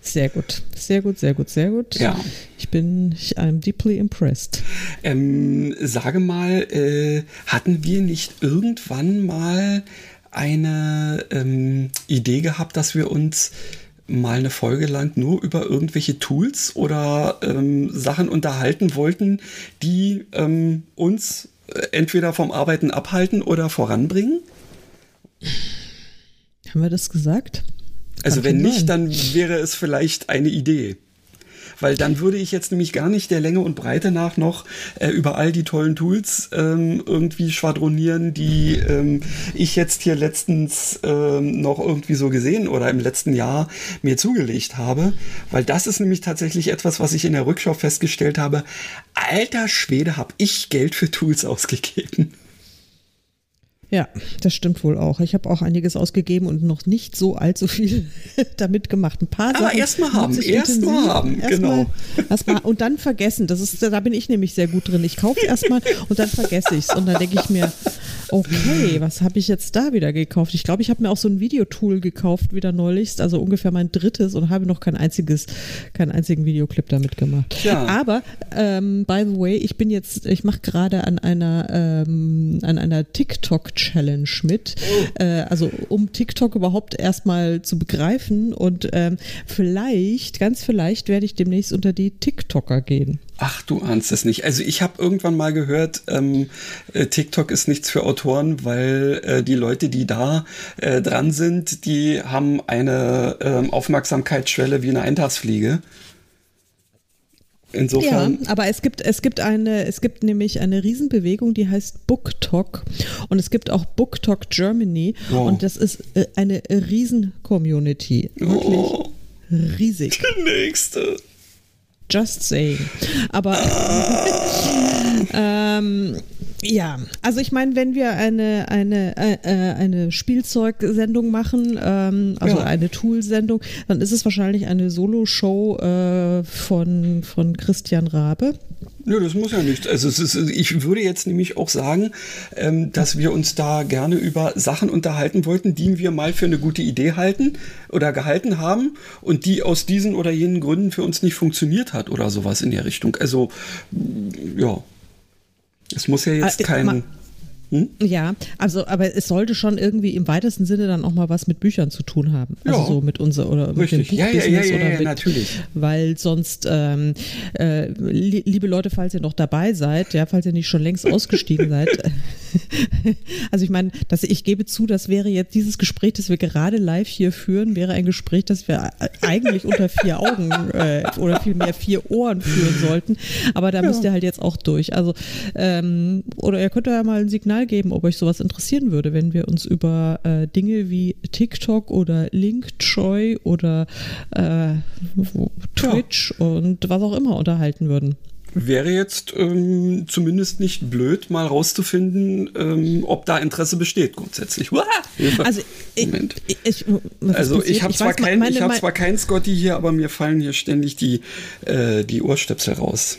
[SPEAKER 2] Sehr gut. Sehr gut, sehr gut, sehr gut.
[SPEAKER 1] Ja.
[SPEAKER 2] Ich bin, ich, I'm deeply impressed.
[SPEAKER 1] Ähm, sage mal, äh, hatten wir nicht irgendwann mal eine ähm, Idee gehabt, dass wir uns mal eine Folge lang nur über irgendwelche Tools oder ähm, Sachen unterhalten wollten, die ähm, uns äh, entweder vom Arbeiten abhalten oder voranbringen?
[SPEAKER 2] Haben wir das gesagt?
[SPEAKER 1] Also
[SPEAKER 2] Kann
[SPEAKER 1] wenn nicht,
[SPEAKER 2] sein.
[SPEAKER 1] dann wäre es vielleicht eine Idee. Weil dann würde ich jetzt nämlich gar nicht der Länge und Breite nach noch äh, über all die tollen Tools ähm, irgendwie schwadronieren, die ähm, ich jetzt hier letztens ähm, noch irgendwie so gesehen oder im letzten Jahr mir zugelegt habe. Weil das ist nämlich tatsächlich etwas, was ich in der Rückschau festgestellt habe. Alter Schwede, habe ich Geld für Tools ausgegeben.
[SPEAKER 2] Ja, das stimmt wohl auch. Ich habe auch einiges ausgegeben und noch nicht so allzu viel damit gemacht. Ein paar
[SPEAKER 1] Aber
[SPEAKER 2] Sachen.
[SPEAKER 1] erst mal haben,
[SPEAKER 2] nutze ich
[SPEAKER 1] erst mal
[SPEAKER 2] intensiv.
[SPEAKER 1] haben,
[SPEAKER 2] Erst
[SPEAKER 1] genau.
[SPEAKER 2] Mal, erst mal, und dann vergessen. Das ist, da bin ich nämlich sehr gut drin. Ich kaufe erstmal und dann vergesse ich es. Und dann denke ich mir, okay, was habe ich jetzt da wieder gekauft? Ich glaube, ich habe mir auch so ein Videotool gekauft, wieder neulichst, also ungefähr mein drittes und habe noch kein einziges, keinen einzigen Videoclip damit gemacht.
[SPEAKER 1] Ja.
[SPEAKER 2] Aber ähm, by the way, ich bin jetzt, ich mache gerade an einer ähm, an einer TikTok-Challenge mit. Äh, also um TikTok überhaupt erstmal zu begreifen und ähm, vielleicht, ganz vielleicht, werde ich demnächst unter die TikToker gehen.
[SPEAKER 1] Ach, du ahnst es nicht. Also ich habe irgendwann mal gehört, ähm, äh, TikTok ist nichts für Autoren, weil äh, die Leute, die da äh, dran sind, die haben eine ähm, Aufmerksamkeitsschwelle wie eine Eintagsfliege. Insofern.
[SPEAKER 2] Ja, aber es gibt, es gibt eine, es gibt nämlich eine Riesenbewegung, die heißt BookTok und es gibt auch BookTok Germany
[SPEAKER 1] Oh.
[SPEAKER 2] und das ist äh, eine Riesen-Community. Wirklich
[SPEAKER 1] Oh,
[SPEAKER 2] riesig.
[SPEAKER 1] nächste.
[SPEAKER 2] Just saying. Aber ähm, ja, also ich meine, wenn wir eine, eine, äh, äh, eine Spielzeugsendung machen, ähm, also
[SPEAKER 1] Ja.
[SPEAKER 2] eine Tool-Sendung, dann ist es wahrscheinlich eine Solo-Show äh, von, von Christian Rabe.
[SPEAKER 1] Nö, das muss ja nicht. Also es ist, ich würde jetzt nämlich auch sagen, ähm, dass wir uns da gerne über Sachen unterhalten wollten, die wir mal für eine gute Idee halten oder gehalten haben und die aus diesen oder jenen Gründen für uns nicht funktioniert hat oder sowas in der Richtung. Also ja, es muss ja jetzt
[SPEAKER 2] Ah,
[SPEAKER 1] kein
[SPEAKER 2] ma- Ja, also, aber es sollte schon irgendwie im weitesten Sinne dann auch mal was mit Büchern zu tun haben. Also
[SPEAKER 1] Ja.
[SPEAKER 2] so mit unser oder mit dem
[SPEAKER 1] Richtig. Ja, ja,
[SPEAKER 2] Buchbusiness
[SPEAKER 1] ja, ja,
[SPEAKER 2] oder
[SPEAKER 1] ja,
[SPEAKER 2] mit,
[SPEAKER 1] natürlich.
[SPEAKER 2] Weil sonst, ähm, äh, li liebe Leute, falls ihr noch dabei seid, ja, falls ihr nicht schon längst ausgestiegen seid. also ich meine, dass ich gebe zu, das wäre jetzt dieses Gespräch, das wir gerade live hier führen, wäre ein Gespräch, das wir eigentlich unter vier Augen äh, oder vielmehr vier Ohren führen sollten. Aber da müsst ihr halt jetzt auch durch. Also ähm, oder ihr könnt ja mal ein Signal geben, ob euch sowas interessieren würde, wenn wir uns über äh, Dinge wie TikTok oder Linktreu oder äh, Twitch und was auch immer unterhalten würden.
[SPEAKER 1] Wäre jetzt ähm, zumindest nicht blöd, mal rauszufinden, ähm, ob da Interesse besteht grundsätzlich. Uah!
[SPEAKER 2] Also ich, ich,
[SPEAKER 1] Also ich habe zwar kein, ich
[SPEAKER 2] meine-
[SPEAKER 1] zwar keinen Scotty hier, aber mir fallen hier ständig die äh, die Ohrstöpsel raus.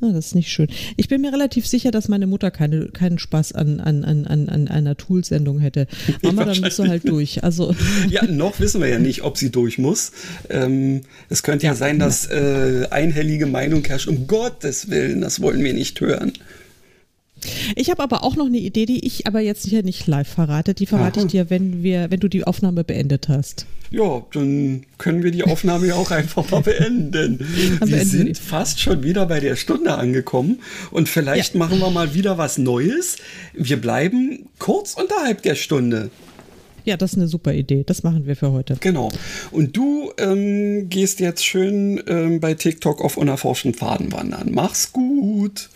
[SPEAKER 2] Ah, das ist nicht schön. Ich bin mir relativ sicher, dass meine Mutter keine, keinen Spaß an, an, an, an, an einer Tool-Sendung hätte. Mama, dann musst du halt durch. Also
[SPEAKER 1] Ja, noch wissen wir ja nicht, ob sie durch muss. Ähm, es könnte ja, sein, dass äh, einhellige Meinung herrscht. Um Gottes Willen, das wollen wir nicht hören.
[SPEAKER 2] Ich habe aber auch noch eine Idee, die ich aber jetzt hier nicht live verrate. Die verrate
[SPEAKER 1] Aha.
[SPEAKER 2] ich dir, wenn wir, wenn du die Aufnahme beendet hast.
[SPEAKER 1] Ja, dann können wir die Aufnahme ja auch einfach mal beenden.
[SPEAKER 2] Dann wir
[SPEAKER 1] sind
[SPEAKER 2] die.
[SPEAKER 1] fast schon wieder bei der Stunde angekommen und vielleicht
[SPEAKER 2] Ja.
[SPEAKER 1] machen wir mal wieder was Neues. Wir bleiben kurz unterhalb der Stunde.
[SPEAKER 2] Ja, das ist eine super Idee. Das machen wir für heute.
[SPEAKER 1] Genau. Und du ähm, gehst jetzt schön ähm, bei TikTok auf unerforschten Pfaden wandern. Mach's gut.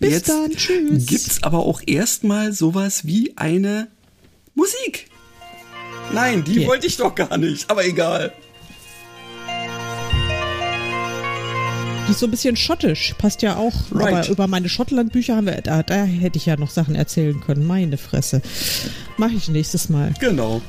[SPEAKER 2] Bis dann. Tschüss.
[SPEAKER 1] Gibt's aber auch erstmal sowas wie eine Musik. Nein, die
[SPEAKER 2] Ja.
[SPEAKER 1] wollte ich doch gar nicht, aber egal.
[SPEAKER 2] Die ist so ein bisschen schottisch. Passt ja auch.
[SPEAKER 1] Right.
[SPEAKER 2] Aber über meine Schottland-Bücher haben wir, da, da hätte ich ja noch Sachen erzählen können. Meine Fresse. Mache ich nächstes Mal.
[SPEAKER 1] Genau.